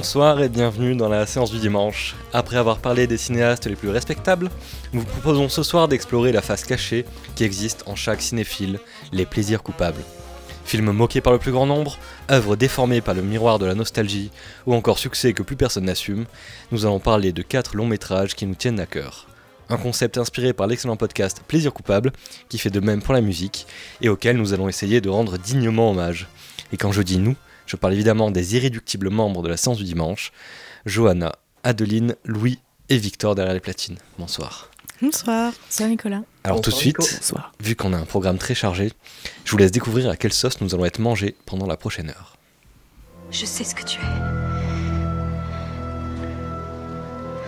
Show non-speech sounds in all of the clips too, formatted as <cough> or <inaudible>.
Bonsoir et bienvenue dans la séance du dimanche. Après avoir parlé des cinéastes les plus respectables, nous vous proposons ce soir d'explorer la face cachée qui existe en chaque cinéphile, les plaisirs coupables. Films moqués par le plus grand nombre, œuvres déformées par le miroir de la nostalgie, ou encore succès que plus personne n'assume, nous allons parler de quatre longs métrages qui nous tiennent à cœur. Un concept inspiré par l'excellent podcast Plaisir coupable, qui fait de même pour la musique, et auquel nous allons essayer de rendre dignement hommage. Et quand je dis nous, je parle évidemment des irréductibles membres de la séance du dimanche, Johanna, Adeline, Louis et Victor derrière les platines. Bonsoir. Bonsoir. Bonsoir Nicolas. Alors tout de suite, vu qu'on a un programme très chargé, je vous laisse découvrir à quelle sauce nous allons être mangés pendant la prochaine heure. Je sais ce que tu es.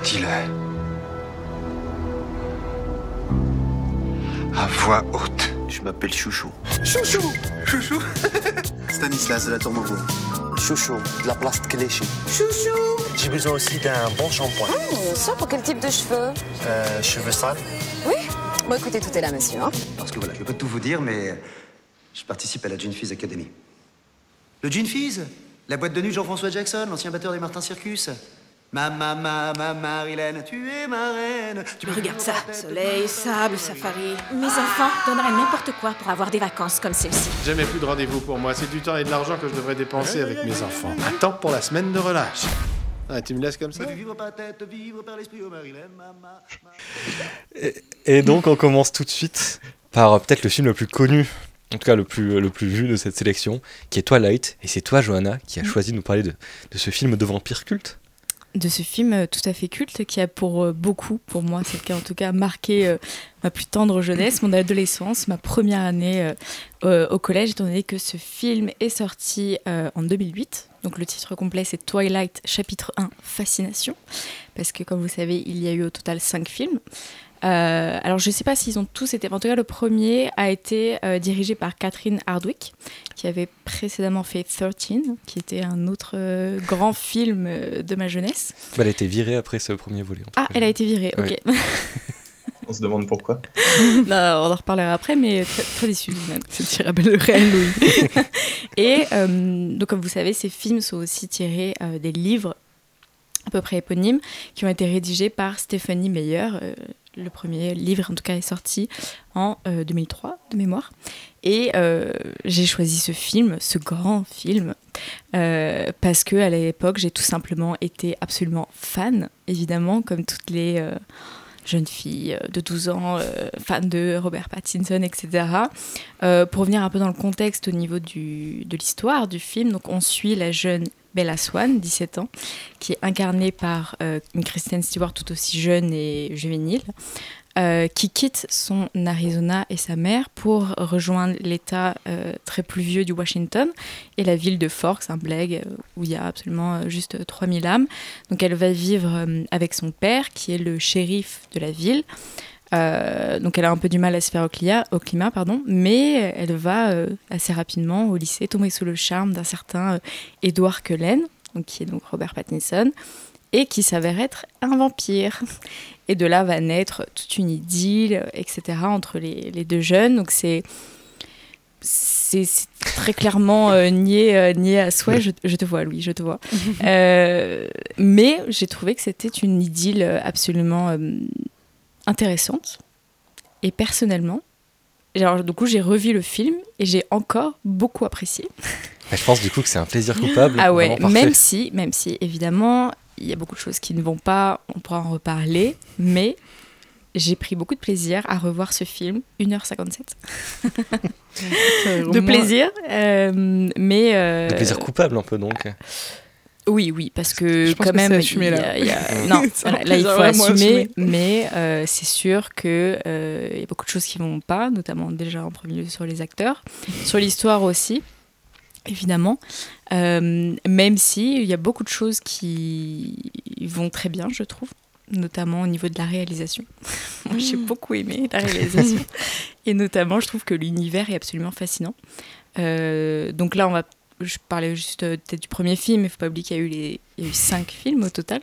Dis-le. À voix haute. Je m'appelle Chouchou. Chouchou Chouchou <laughs> Stanislas de la Tour Maubourg. Chouchou, de la place de Cléchy. Chouchou J'ai besoin aussi d'un bon shampoing. Oh, ça pour quel type de cheveux Euh, cheveux sales Oui Bon écoutez, tout est là, monsieur. Hein Parce que voilà, je peux pas tout vous dire, mais je participe à la Gene Fizz Academy. Le Gene Fizz? La boîte de nuit de Jean-François Jackson, l'ancien batteur des Martin Circus. Ma, ma, ma, ma, Marilène, tu es ma reine. Tu peux Regarde ça, soleil, sable, safari. Mes enfants donneraient n'importe quoi pour avoir des vacances comme celle-ci. Jamais plus de rendez-vous pour moi. C'est du temps et de l'argent que je devrais dépenser avec mes enfants. Attends pour la semaine de relâche. Ah, tu me laisses comme ça Vivre par la tête, vivre par l'esprit, oh. Et, et donc on commence tout de suite par euh, peut-être le film le plus connu, en tout cas le plus, le plus vu de cette sélection, qui est Twilight. Et c'est toi, Johanna, qui a choisi de nous parler de, de ce film de vampire culte. De ce film euh, tout à fait culte qui a pour euh, beaucoup, pour moi c'est le cas en tout cas, marqué euh, ma plus tendre jeunesse, mon adolescence, ma première année au collège, étant donné que ce film est sorti en 2008. Donc le titre complet c'est Twilight chapitre 1 Fascination, parce que comme vous savez il y a eu au total 5 films. Euh, alors je ne sais pas s'ils ont tous été, en tout cas le premier a été euh, dirigé par Catherine Hardwick, qui avait précédemment fait 13, qui était un autre euh, grand film euh, de ma jeunesse. Bah, elle a été virée après ce premier volet. Ah, elle a été virée, ok. <laughs> On se demande pourquoi. <laughs> Non, on en reparlera après, mais très, très déçue même. <laughs> Je dirais le réel Louis. Et euh, donc, comme vous savez, ces films sont aussi tirés euh, des livres à peu près éponymes qui ont été rédigés par Stephanie Meyer. Euh, le premier livre, en tout cas, est sorti en euh, 2003, de mémoire. Et euh, j'ai choisi ce film, ce grand film, euh, parce que à l'époque, j'ai tout simplement été absolument fan, évidemment, comme toutes les euh, jeunes filles euh, de 12 ans, euh, fans de Robert Pattinson, etc. Euh, pour revenir un peu dans le contexte au niveau de l'histoire du film, donc on suit la jeune Bella Swan, 17 ans, qui est incarnée par euh, une Kristen Stewart tout aussi jeune et juvénile, euh, qui quitte son Arizona et sa mère pour rejoindre l'État euh, très pluvieux du Washington et la ville de Forks, un euh, où il y a absolument juste 3000 âmes. Donc elle va vivre avec son père, qui est le shérif de la ville. Euh, donc elle a un peu du mal à se faire au climat, au climat pardon, mais elle va euh, assez rapidement au lycée tomber sous le charme d'un certain euh, Edward Cullen, donc qui est donc Robert Pattinson, et qui s'avère être un vampire. <laughs> Et de là va naître toute une idylle, etc., entre les, les deux jeunes. Donc c'est très clairement euh, nié, euh, nié à souhait. Je, je te vois, Louis, je te vois. <laughs> Euh, mais j'ai trouvé que c'était une idylle absolument euh, intéressante. Et personnellement, alors, du coup, j'ai revu le film et j'ai encore beaucoup apprécié. Je pense du coup que c'est un plaisir coupable. Ah ouais, même si, même si, évidemment, il y a beaucoup de choses qui ne vont pas, on pourra en reparler, mais j'ai pris beaucoup de plaisir à revoir ce film, 1h57. <laughs> de plaisir, euh, mais... euh, De plaisir coupable un peu donc. Oui, oui, parce que Je pense quand que même, assumé, il y a- là. il y a- <laughs> non, voilà, là il faut assumer, mais euh, c'est sûr que euh, il y a beaucoup de choses qui vont pas, notamment déjà en premier lieu sur les acteurs, sur l'histoire aussi, évidemment. Euh, même si il y a beaucoup de choses qui vont très bien, je trouve, notamment au niveau de la réalisation. <laughs> Moi, j'ai beaucoup aimé la réalisation, <laughs> et notamment, je trouve que l'univers est absolument fascinant. Euh, donc là, on va je parlais juste euh, peut-être du premier film, mais il faut pas oublier qu'il y a eu les il y a eu cinq films au total.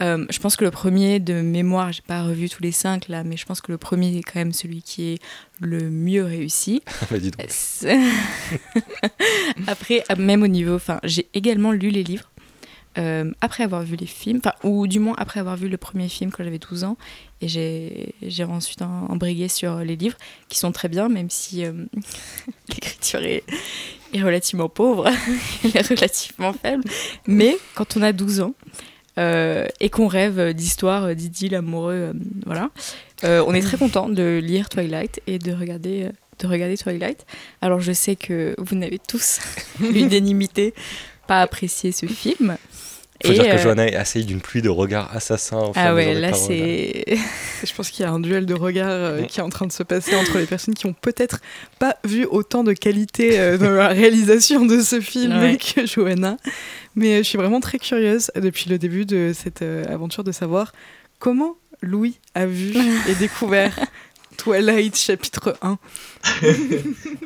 Euh, je pense que le premier de mémoire, j'ai pas revu tous les cinq là, mais je pense que le premier est quand même celui qui est le mieux réussi. <laughs> Bah, dis donc. <laughs> Après, ah, même au niveau, enfin, j'ai également lu les livres. euh, après avoir vu les films, ou du moins après avoir vu le premier film quand j'avais 12 ans. Et j'ai ensuite em- embrayé sur les livres, qui sont très bien, même si euh, <laughs> l'écriture est, est relativement pauvre, <laughs> elle est relativement faible. Mais quand on a 12 ans, euh, et qu'on rêve d'histoires, d'idylle amoureux, euh, voilà, euh, on est très content de lire Twilight et de regarder, de regarder Twilight. Alors je sais que vous n'avez tous <laughs> l'unanimité pas apprécié ce film. Faut Et, dire que euh, Johanna est assaillie d'une pluie de regards assassins au fur et à Ah ouais, là paroles. c'est. Je pense qu'il y a un duel de regards euh, qui est en train de se passer entre les personnes qui ont peut-être pas vu autant de qualité euh, dans la réalisation de ce film Ouais. que Johanna. Mais euh, je suis vraiment très curieuse depuis le début de cette euh, aventure de savoir comment Louis a vu <laughs> et découvert Twilight chapitre 1. <laughs>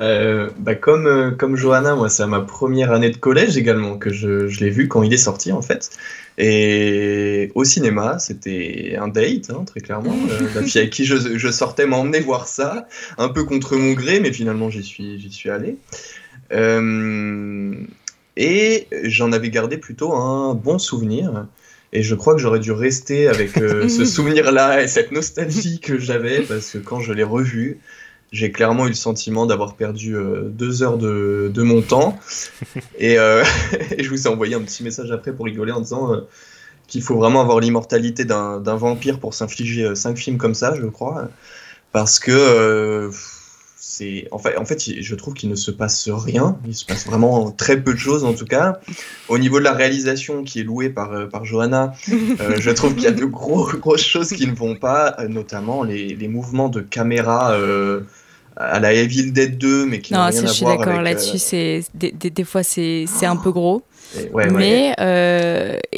Euh, bah comme, euh, comme Johanna, moi, c'est à ma première année de collège également que je, je l'ai vu quand il est sorti, en fait. Et au cinéma, c'était un date, hein, très clairement. Euh, la fille avec qui je, je sortais m'a emmené voir ça, un peu contre mon gré, mais finalement, j'y suis, j'y suis allé. Et j'en avais gardé plutôt un bon souvenir. Et je crois que j'aurais dû rester avec euh, <laughs> ce souvenir-là et cette nostalgie que j'avais, parce que quand je l'ai revu, j'ai clairement eu le sentiment d'avoir perdu euh, deux heures de, de mon temps. <laughs> Et, euh, <laughs> et je vous ai envoyé un petit message après pour rigoler en disant euh, qu'il faut vraiment avoir l'immortalité d'un d'un vampire pour s'infliger euh, cinq films comme ça, je crois. Parce que euh, c'est. En fait, en fait, je trouve qu'il ne se passe rien. Il se passe vraiment très peu de choses en tout cas. Au niveau de la réalisation qui est louée par, euh, par Johanna, euh, <laughs> je trouve qu'il y a de gros, <laughs> grosses choses qui ne vont pas, euh, notamment les, les mouvements de caméra euh, à la Evil Dead 2, mais qui Non, rien ça, à je suis d'accord là-dessus. c'est des, des- des fois, c'est c'est un peu gros. et- ouais, ouais. mais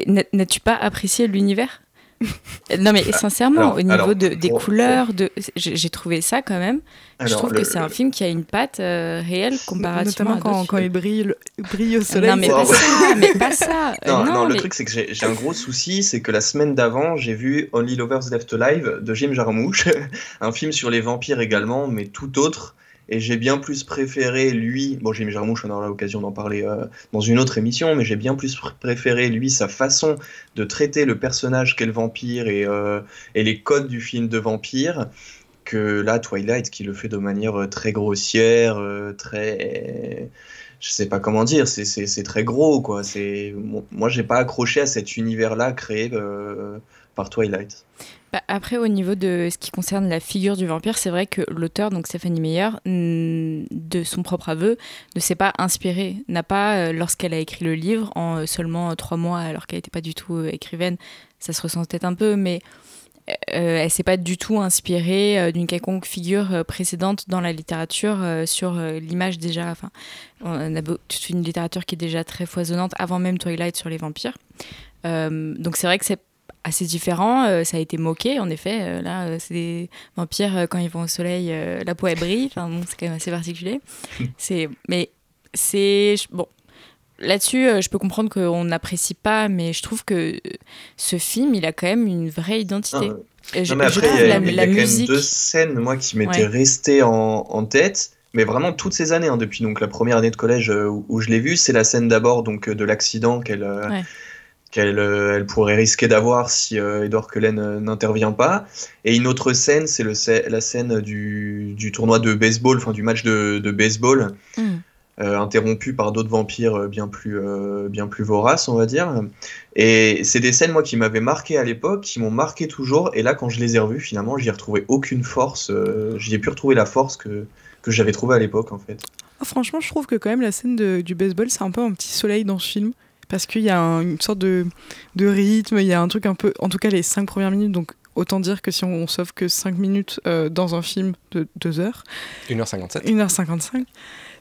n'a- n'as-tu pas apprécié l'univers? <laughs> Non, mais sincèrement, alors- au niveau alors, de, des pour- couleurs, de, j'ai trouvé ça quand même. je trouve le- que c'est un film qui a une patte euh, réelle comparativement Notamment à quand, d'autres quand il brille, le- brille au soleil. Non, mais pas ça, mais pas ça. <laughs> Euh, Non, non, le mais- truc c'est que j'ai j'ai un gros souci, c'est que la semaine d'avant, j'ai vu Only Lovers Left Alive de Jim Jarmusch, <laughs> un film sur les vampires également, mais tout autre. Et j'ai bien plus préféré lui, bon Jim Jarmusch, on aura l'occasion d'en parler euh, dans une autre émission, mais j'ai bien plus pr- préféré lui sa façon de traiter le personnage qu'est le vampire et, euh, et les codes du film de vampire que là Twilight qui le fait de manière euh, très grossière, très je sais pas comment dire, c'est- très gros quoi. C'est mo- moi j'ai pas accroché à cet univers là créé par Twilight. Bah, après, au niveau de ce qui concerne la figure du vampire, c'est vrai que l'auteur, donc Stéphanie Meyer, de son propre aveu, ne s'est pas inspirée, n'a pas, euh, lorsqu'elle a écrit le livre, en euh, seulement euh, trois mois, alors qu'elle n'était pas du tout écrivaine, ça se ressent peut-être un peu, mais euh, elle s'est pas du tout inspirée d'une quelconque figure précédente dans la littérature sur l'image déjà. Enfin, on a toute une littérature qui est déjà très foisonnante avant même Twilight sur les vampires. Donc c'est vrai que c'est assez différent. euh, ça a été moqué, en effet. euh, là, euh, c'est des vampires quand ils vont au soleil, la peau elle brille. Enfin, bon, c'est quand même assez particulier. <laughs> C'est, mais c'est bon. Là-dessus, je peux comprendre qu'on n'apprécie pas, mais je trouve que ce film, il a quand même une vraie identité. Ah, je, Non, mais je après, il y a, la, il y a la quand même deux scènes, moi, qui m'étaient Ouais. restées en, en tête, mais vraiment toutes ces années, hein, depuis donc la première année de collège où, où je l'ai vue, c'est la scène d'abord donc de l'accident qu'elle Ouais. Qu'elle euh, elle pourrait risquer d'avoir si euh, Edward Cullen euh, n'intervient pas. Et une autre scène, c'est la scène du, du tournoi de baseball, enfin du match de, de baseball. Mm. euh, interrompu par d'autres vampires bien plus, euh, bien plus voraces, on va dire. Et c'est des scènes, moi, qui m'avaient marqué à l'époque, qui m'ont marqué toujours. Et là, quand je les ai revues, finalement, j'y ai retrouvé aucune force. euh, j'y ai pu retrouver la force que, que j'avais trouvée à l'époque, en fait. Ah, franchement, je trouve que quand même la scène de- du baseball, c'est un peu un petit soleil dans ce film. Parce qu'il y a un- une sorte de, de rythme, il y a un truc un peu. En tout cas, les cinq premières minutes, donc autant dire que si on, on sauve que 5 minutes euh, dans un film de 2 heures, 1h57. 1h55,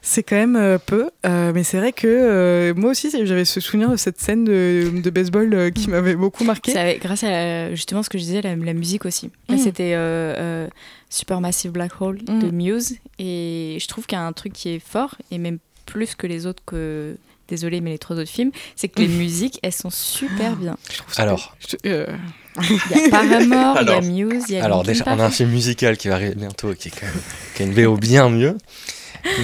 c'est quand même euh, peu. Euh, mais c'est vrai que euh, moi aussi, j'avais ce souvenir de cette scène de, de baseball euh, qui m'avait beaucoup marqué. Grâce à la- justement ce que je disais, la, la musique aussi. Là, Mm. c'était euh, euh, Supermassive Black Hole Mm. de Muse. Et je trouve qu'il y a un truc qui est fort, et même plus que les autres que. Désolée, mais les trois autres films, c'est que les <laughs> musiques, elles sont super bien. Alors, Euh, Il y a Paramore, il y a Muse, il y a alors Linkin déjà, on a un film musical qui va arriver bientôt, qui, est quand même- qui a une VO bien mieux.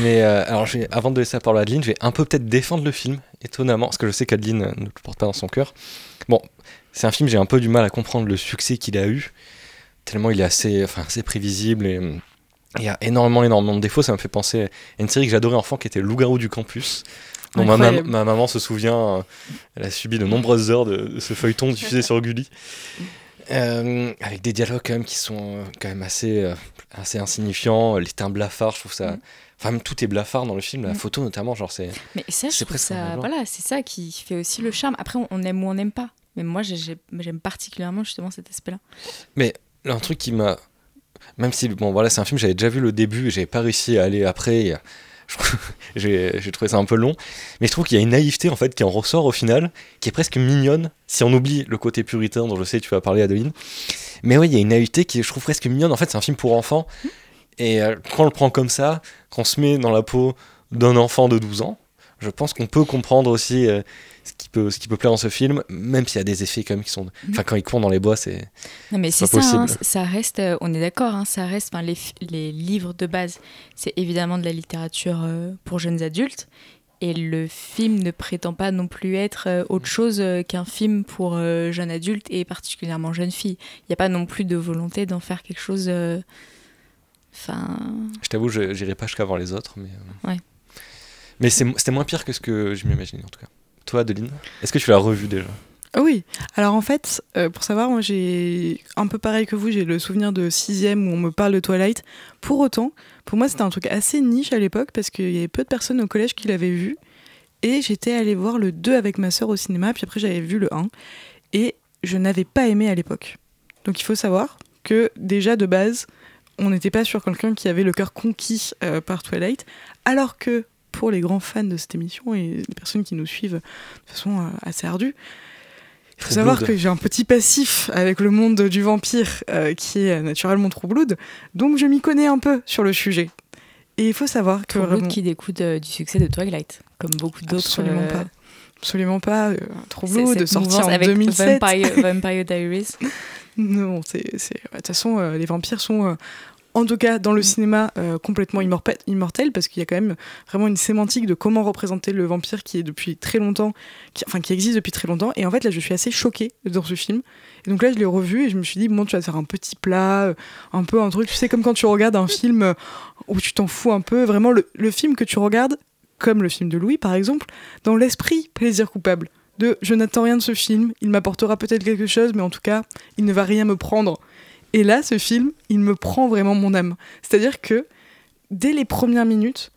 Mais euh, alors, je avant de laisser la parole à Adeline, je vais un peu peut-être défendre le film, étonnamment, parce que je sais qu'Adeline euh, ne le porte pas dans son cœur. Bon, c'est un film, j'ai un peu du mal à comprendre le succès qu'il a eu, tellement il est assez, enfin, assez prévisible et il y a énormément, énormément de défauts. Ça me fait penser à une série que j'adorais enfant qui était Loup-garou du campus. Dont ma, maman se souvient, euh, elle a subi de nombreuses heures de, de ce feuilleton <laughs> diffusé sur Gulli. Euh, avec des dialogues quand même qui sont euh, quand même assez, assez insignifiants. Les termes blafards, je trouve ça. Enfin, même tout est blafard dans le film, la Mm. photo notamment, genre c'est. Mais ça, je trouve voilà, c'est ça qui fait aussi le charme. Après, on- on aime ou on n'aime pas. Mais moi, j'ai- j'ai- j'aime particulièrement justement cet aspect-là. Mais un truc qui m'a. Même si, bon, voilà, c'est un film, j'avais déjà vu le début, et j'avais pas réussi à aller après. et, <laughs> J'ai trouvé ça un peu long. Mais je trouve qu'il y a une naïveté, en fait, qui en ressort au final, qui est presque mignonne, si on oublie le côté puritain dont je sais tu vas parler, Adeline. Mais oui, il y a une naïveté qui je trouve, presque mignonne. En fait, c'est un film pour enfants. Et euh, quand on le prend comme ça, qu'on se met dans la peau d'un enfant de 12 ans, je pense qu'on peut comprendre aussi euh, ce, qui peut, ce qui peut plaire dans ce film, même s'il y a des effets quand même qui sont... Enfin, quand ils courent dans les bois, c'est... Non, mais c'est ça, hein, ça reste, euh, on est d'accord, hein, ça reste, enfin, les, les livres de base, c'est évidemment de la littérature euh, pour jeunes adultes. Et le film ne prétend pas non plus être euh, autre chose euh, qu'un film pour jeunes adultes et particulièrement jeunes filles. Il n'y a pas non plus de volonté d'en faire quelque chose. Enfin. Je t'avoue, je j'irai pas jusqu'à voir les autres, mais... Ouais. Mais c'est- c'était moins pire que ce que je m'imaginais, en tout cas. Toi, Adeline, est-ce que tu l'as revu déjà? Ah oui, alors en fait, euh, pour savoir, moi j'ai un peu pareil que vous, j'ai le souvenir de sixième où on me parle de Twilight. Pour autant, pour moi c'était un truc assez niche à l'époque parce qu'il y avait peu de personnes au collège qui l'avaient vu. Et j'étais allée voir le 2 avec ma sœur au cinéma, puis après j'avais vu le 1. Et je n'avais pas aimé à l'époque. Donc il faut savoir que déjà de base, on n'était pas sur quelqu'un qui avait le cœur conquis euh, par Twilight, alors que pour les grands fans de cette émission et les personnes qui nous suivent de façon euh, assez ardue, il faut True savoir Blood. que j'ai un petit passif avec le monde du vampire euh, qui est euh, naturellement True Blood, donc je m'y connais un peu sur le sujet. Et il faut savoir que True Blood vraiment- qui découle de- du succès de Twilight, comme beaucoup d'autres. Absolument euh, pas. Absolument pas. Euh, True c'est- Blood, cette sorti mouvance en avec 2007. Vampire, Vampire Diaries. <laughs> Non, c'est. c'est- De toute façon, euh, les vampires sont, euh, en tout cas dans le cinéma, euh, complètement immortels, parce qu'il y a quand même vraiment une sémantique de comment représenter le vampire qui est depuis très longtemps, qui, enfin qui existe depuis très longtemps. Et en fait, là, je suis assez choquée dans ce film. Et donc là, je l'ai revu et je me suis dit, bon, tu vas faire un petit plat, euh, un peu un truc. Tu sais, comme quand tu regardes un film euh, où tu t'en fous un peu, vraiment le, le film que tu regardes, comme le film de Louis, par exemple, dans l'esprit plaisir coupable. De je n'attends rien de ce film, il m'apportera peut-être quelque chose, mais en tout cas, il ne va rien me prendre. Et là, ce film, il me prend vraiment mon âme. C'est-à-dire que dès les premières minutes,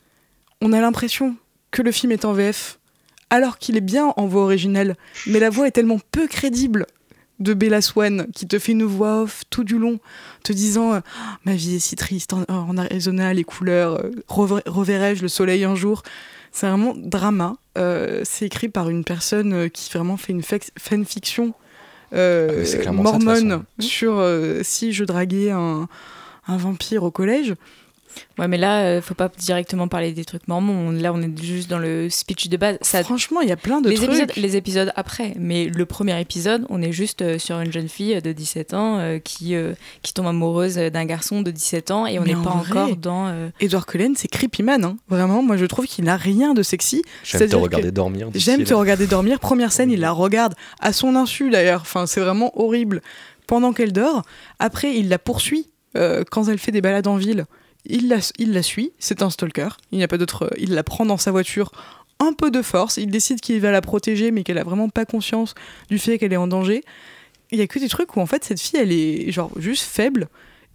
on a l'impression que le film est en VF, alors qu'il est bien en voix originale, mais la voix est tellement peu crédible de Bella Swan qui te fait une voix off tout du long, te disant euh, ma vie est si triste en, en Arizona, les couleurs, euh, rever- reverrai-je le soleil un jour? C'est vraiment drama. Euh, c'est écrit par une personne qui vraiment fait une fanfiction euh, Ah, ça, mormone sur euh, si je draguais un, un vampire au collège. Ouais, mais là, euh, faut pas directement parler des trucs mormons. Là, on est juste dans le speech de base. Ça, Franchement, il y a plein de les trucs. Épisodes, les épisodes après, mais le premier épisode, on est juste euh, sur une jeune fille de 17 ans euh, qui, euh, qui tombe amoureuse d'un garçon de 17 ans et on n'est en pas vrai, encore dans. euh, Edward Cullen, c'est creepy man. hein. Vraiment, moi je trouve qu'il n'a rien de sexy. J'aime te regarder que- dormir. J'aime te regarder dormir. Première scène, il la <laughs> regarde à son insu d'ailleurs. Enfin, c'est vraiment horrible. Pendant qu'elle dort, après, il la poursuit euh, quand elle fait des balades en ville. Il la, suit. C'est un stalker. Il n'y a pas d'autre. Il la prend dans sa voiture. Un peu de force. Il décide qu'il va la protéger, mais qu'elle a vraiment pas conscience du fait qu'elle est en danger. Il y a que des trucs où en fait cette fille, elle est genre juste faible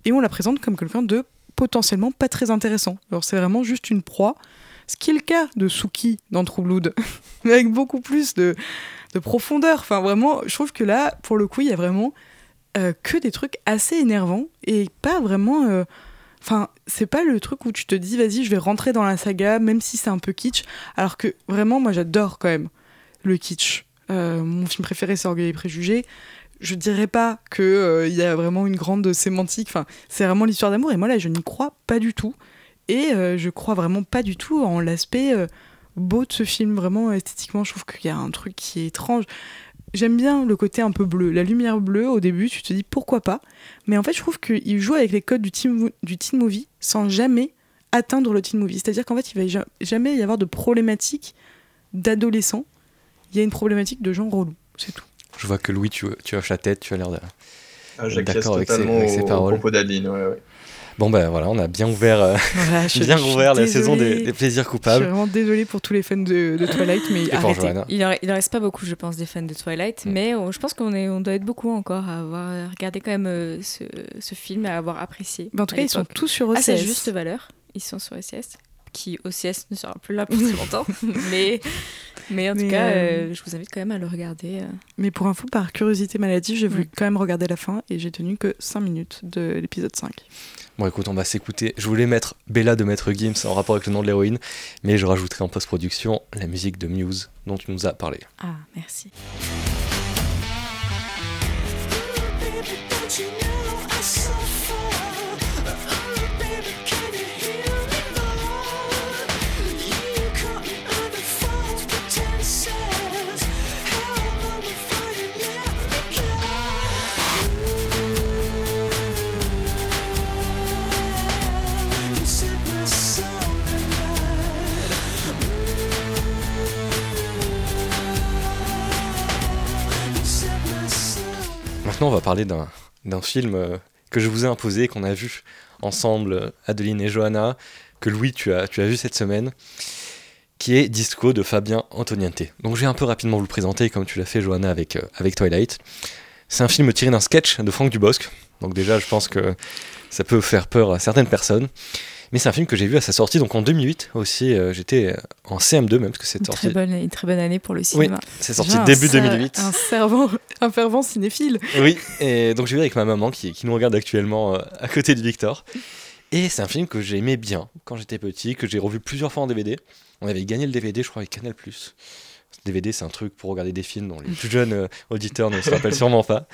et on la présente comme quelqu'un de potentiellement pas très intéressant. Alors c'est vraiment juste une proie. Ce qui est le cas de Suki dans True <laughs> mais avec beaucoup plus de, de profondeur. Enfin, vraiment, je trouve que là, pour le coup, il y a vraiment euh, que des trucs assez énervants et pas vraiment. euh, Enfin, c'est pas le truc où tu te dis, vas-y, je vais rentrer dans la saga, même si c'est un peu kitsch. Alors que vraiment, moi, j'adore quand même le kitsch. Euh, mon film préféré, c'est Orgueil et Préjugés. Je dirais pas que euh, y a vraiment une grande sémantique. C'est vraiment l'histoire d'amour. Et moi, là, je n'y crois pas du tout. Et euh, je crois vraiment pas du tout en l'aspect euh, beau de ce film. Vraiment, esthétiquement, je trouve qu'il y a un truc qui est étrange. J'aime bien le côté un peu bleu. La lumière bleue, au début, tu te dis pourquoi pas. Mais en fait, je trouve qu'il joue avec les codes du teen, du teen movie sans jamais atteindre le teen movie. C'est-à-dire qu'en fait, il va ja- jamais y avoir de problématique d'adolescents. Il y a une problématique de gens relous. C'est tout. Je vois que Louis, tu, tu hoches la tête, tu as l'air de- Ah, J'acquiesce d'accord avec ses, avec ses paroles. propos d'Adeline. Ouais, ouais. Bon ben voilà, on a bien ouvert, euh, <laughs> Voilà, <laughs> je- bien je ouvert la saison des, des plaisirs Je suis coupables. vraiment désolée pour tous les fans de, de Twilight, mais arrêtez. Il en, il en reste pas beaucoup, je pense, des fans de Twilight, Mm. mais euh, je pense qu'on est, on doit être beaucoup encore à avoir regardé quand même euh, ce, ce film et à avoir apprécié. Mais en tout cas, ils sont tous sur À OCS. sa juste valeur, ils sont sur OCS, qui OCS ne sera plus là pour très longtemps, <laughs> mais, mais en tout cas, euh, euh, je vous invite quand même à le regarder. euh. Mais pour info, par curiosité maladie, j'ai voulu quand même regarder la fin et j'ai tenu que 5 minutes de l'épisode 5. Bon écoute, on va s'écouter. Je voulais mettre Bella de Maître Gims en rapport avec le nom de l'héroïne, mais je rajouterai en post-production la musique de Muse dont tu nous as parlé. Ah, merci. On va parler d'un d'un film euh, que je vous ai imposé, qu'on a vu ensemble, euh, Adeline et Johanna, que Louis, tu as, tu as vu cette semaine, qui est Disco de Fabien Antoniente. Donc je vais un peu rapidement vous le présenter, comme tu l'as fait, Johanna, avec, euh, avec Twilight. C'est un film tiré d'un sketch de Franck Dubosc. Donc déjà, je pense que ça peut faire peur à certaines personnes. Mais c'est un film que j'ai vu à sa sortie, donc en 2008 aussi. euh, J'étais euh, en CM2 même, parce que c'est sorti. très, bonne, une très bonne année pour le Oui, cinéma. c'est sorti début ser- 2008. Un, servant, un fervent cinéphile. Oui, et donc j'ai vu avec ma maman qui, qui nous regarde actuellement euh, à côté de Victor. Et c'est un film que j'aimais bien quand j'étais petit, que j'ai revu plusieurs fois en DVD. On avait gagné le DVD, je crois, avec Canal+. DVD, c'est un truc pour regarder des films dont les <laughs> plus jeunes euh, auditeurs ne se rappellent sûrement pas.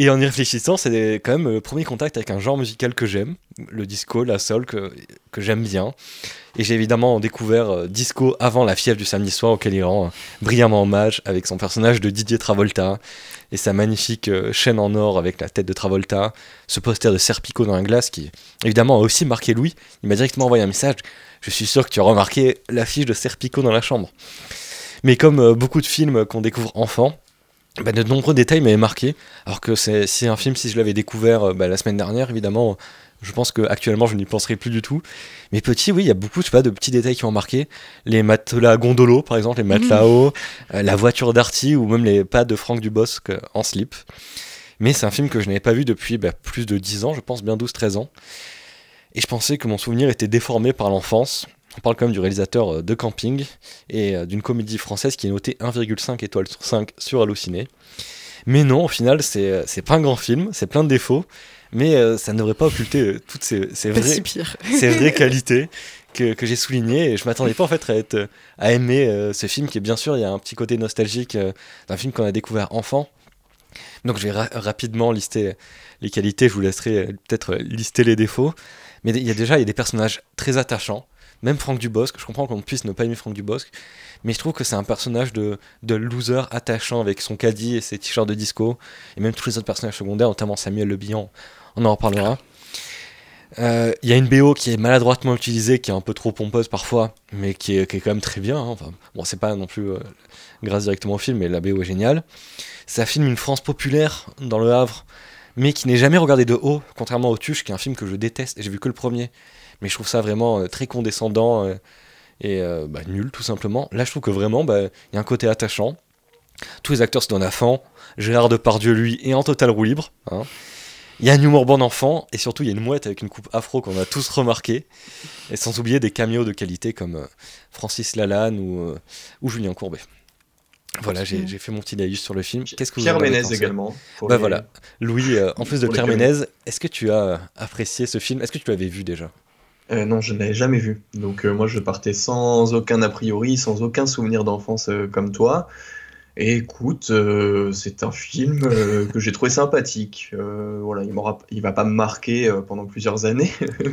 Et en y réfléchissant, c'est quand même le premier contact avec un genre musical que j'aime, le disco, la soul, que, que j'aime bien. Et j'ai évidemment découvert euh, Disco avant la fièvre du samedi soir, auquel il rend euh, brillamment hommage avec son personnage de Didier Travolta et sa magnifique euh, chaîne en or avec la tête de Travolta, ce poster de Serpico dans la glace qui, évidemment, a aussi marqué Louis. Il m'a directement envoyé un message. Je suis sûr que tu as remarqué l'affiche de Serpico dans la chambre. Mais comme beaucoup de films qu'on découvre enfant, bah, de nombreux détails m'avaient marqué. Alors que c'est c'est un film, si je l'avais découvert euh, bah, la semaine dernière, évidemment, je pense qu'actuellement je n'y penserai plus du tout. Mais petit, oui, il y a beaucoup je sais pas, de petits détails qui m'ont marqué. Les matelas gondolo, par exemple, les matelas hauts, euh, la voiture d'Arty ou même les pas de Franck Dubosc euh, en slip. Mais c'est un film que je n'avais pas vu depuis bah, plus de 10 ans, je pense bien 12-13 ans. Et je pensais que mon souvenir était déformé par l'enfance. On parle quand même du réalisateur euh, de Camping et euh, d'une comédie française qui est notée 1,5 étoiles sur 5 sur Allociné. Mais non, au final, c'est euh, c'est pas un grand film, c'est plein de défauts, mais ça ne devrait pas occulter toutes ces, ces vraies, si pire. <laughs> ces vraies <laughs> qualités que, que j'ai soulignées. Et je m'attendais pas en fait à, être, à aimer euh, ce film qui est bien sûr, il y a un petit côté nostalgique euh, d'un film qu'on a découvert enfant. Donc je vais ra- rapidement lister les qualités, je vous laisserai peut-être lister les défauts. Mais il y a déjà il y a des personnages très attachants. Même Franck Dubosc, je comprends qu'on puisse ne pas aimer Franck Dubosc, mais je trouve que c'est un personnage de, de loser attachant avec son caddie et ses t-shirts de disco, et même tous les autres personnages secondaires, notamment Samuel Le Bihan, on en reparlera. Euh, Il y a une BO qui est maladroitement utilisée, qui est un peu trop pompeuse parfois, mais qui est, qui est quand même très bien. hein. Enfin, bon, c'est pas non plus euh, grâce directement au film, mais la BO est géniale. Ça filme une France populaire dans le Havre, mais qui n'est jamais regardée de haut, contrairement au Tuche, qui est un film que je déteste, et j'ai vu que le premier. Mais je trouve ça vraiment euh, très condescendant euh, et euh, bah, nul, tout simplement. Là, je trouve que vraiment, bah, il y a un côté attachant. Tous les acteurs se donnent à fond. Gérard Depardieu, lui, est en total roue libre. hein. Il y a un humour bon enfant, et surtout, il y a une mouette avec une coupe afro qu'on a tous remarqué. Et sans oublier des caméos de qualité comme Francis Lalanne ou, ou Julien Courbet. Voilà, j'ai fait mon petit laïus sur le film. Qu'est-ce que vous Pierre Ménez également, Bah les- voilà. Louis, euh, en plus de Pierre. Ménez, est-ce que tu as apprécié ce film? Est-ce que tu l'avais vu déjà? Euh, non, je ne l'avais jamais vu. Donc euh, moi, je partais sans aucun a priori, sans aucun souvenir d'enfance euh, comme toi. Écoute, c'est un film <laughs> que j'ai trouvé sympathique. Voilà, il il va pas me marquer pendant plusieurs années,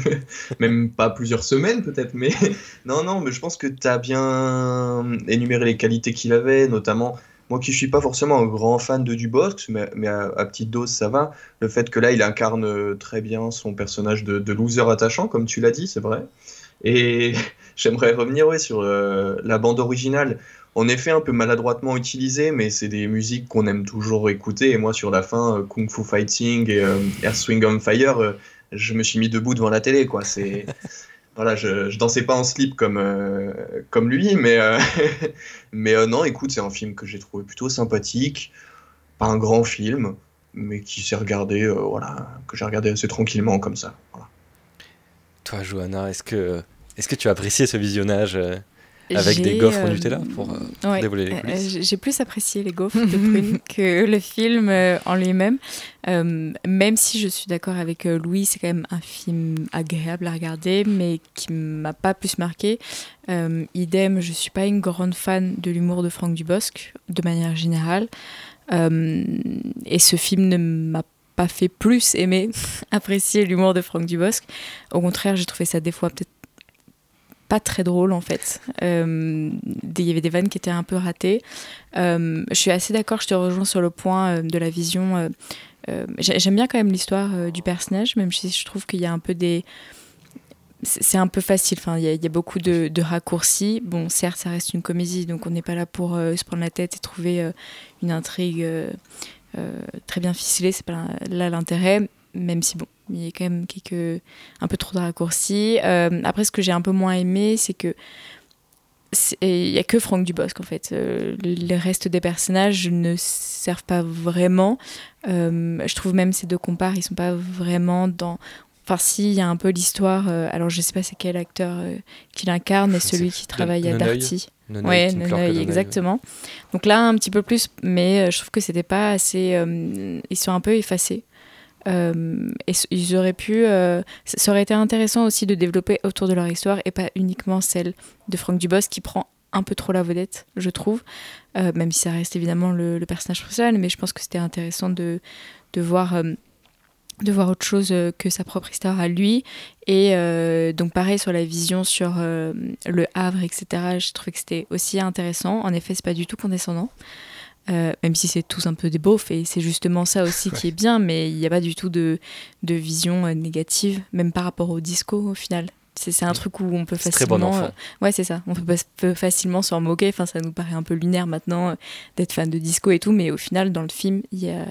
<laughs> même pas plusieurs semaines peut-être, mais <laughs> non, non, mais je pense que tu as bien énuméré les qualités qu'il avait, notamment moi qui suis pas forcément un grand fan de Dubosc, mais, à, petite dose ça va. Le fait que là il incarne euh, très bien son personnage de, loser attachant, comme tu l'as dit, c'est vrai. Et <laughs> j'aimerais revenir sur euh, la bande originale. En effet, un peu maladroitement utilisée, mais c'est des musiques qu'on aime toujours écouter. Et moi, sur la fin, euh, Kung Fu Fighting et Earth Swing on Fire, je me suis mis debout devant la télé. Quoi. C'est <laughs> voilà, je, je dansais pas en slip comme, euh, comme lui, mais, euh, <laughs> mais euh, non, écoute, c'est un film que j'ai trouvé plutôt sympathique. Pas un grand film, mais qui s'est regardé, voilà, que j'ai regardé assez tranquillement comme ça. Toi, Johanna, est-ce que, est-ce que tu as apprécié ce visionnage avec des gaufres au euh, Nutella pour, euh, pour ouais, dévoiler les euh, coulisses j'ai- plus apprécié les gaufres de <laughs> prune que le film en lui-même. Même si je suis d'accord avec Louis, c'est quand même un film agréable à regarder, mais qui m'a pas plus marqué. Idem, je suis pas une grande fan de l'humour de Franck Dubosc, de manière générale. Et ce film ne m'a pas fait plus aimer, <laughs> apprécier l'humour de Franck Dubosc. Au contraire, j'ai trouvé ça des fois peut-être pas très drôle en fait. Euh, Il y avait des vannes qui étaient un peu ratées. Euh, je suis assez d'accord, je te rejoins sur le point euh, de la vision. j'ai- J'aime bien quand même l'histoire du personnage, même si je trouve qu'il y a un peu des. C'est un peu facile, enfin, il y, a- beaucoup de, de raccourcis. Bon, certes, ça reste une comédie, donc on n'est pas là pour se prendre la tête et trouver une intrigue très bien ficelée, c'est pas là l'intérêt, même si bon, il y a quand même quelques un peu trop de raccourcis. Euh, après, ce que j'ai un peu moins aimé, c'est que il y a que Franck Dubosc en fait. Euh, les restes des personnages ne servent pas vraiment. Euh, je trouve même ces deux compares, ils sont pas vraiment dans. Enfin, si, il y a un peu l'histoire. euh, alors, je sais pas c'est quel acteur euh, qui l'incarne, mais <laughs> celui qui travaille à Darty. Ouais, exactement. Donc là, un petit peu plus, mais je trouve que c'était pas assez. ils sont un peu effacés. Euh, et ils auraient pu. euh, ça aurait été intéressant aussi de développer autour de leur histoire et pas uniquement celle de Franck Dubosc qui prend un peu trop la vedette, je trouve. Euh, même si ça reste évidemment le, personnage principal, mais je pense que c'était intéressant de, voir. de voir autre chose que sa propre histoire à lui. Et donc pareil sur la vision sur le Havre, etc. Je trouvais que c'était aussi intéressant. En effet, c'est pas du tout condescendant. Euh, même si c'est tous un peu des beaufs, et c'est justement ça aussi qui est bien, mais il n'y a pas du tout de, de vision euh, négative, même par rapport au disco au final. C'est un truc où on peut C'est très bon facilement. enfant. euh, ouais, c'est ça. On peut, facilement s'en moquer. Enfin, ça nous paraît un peu lunaire maintenant euh, d'être fan de disco et tout, mais au final, dans le film, il y a,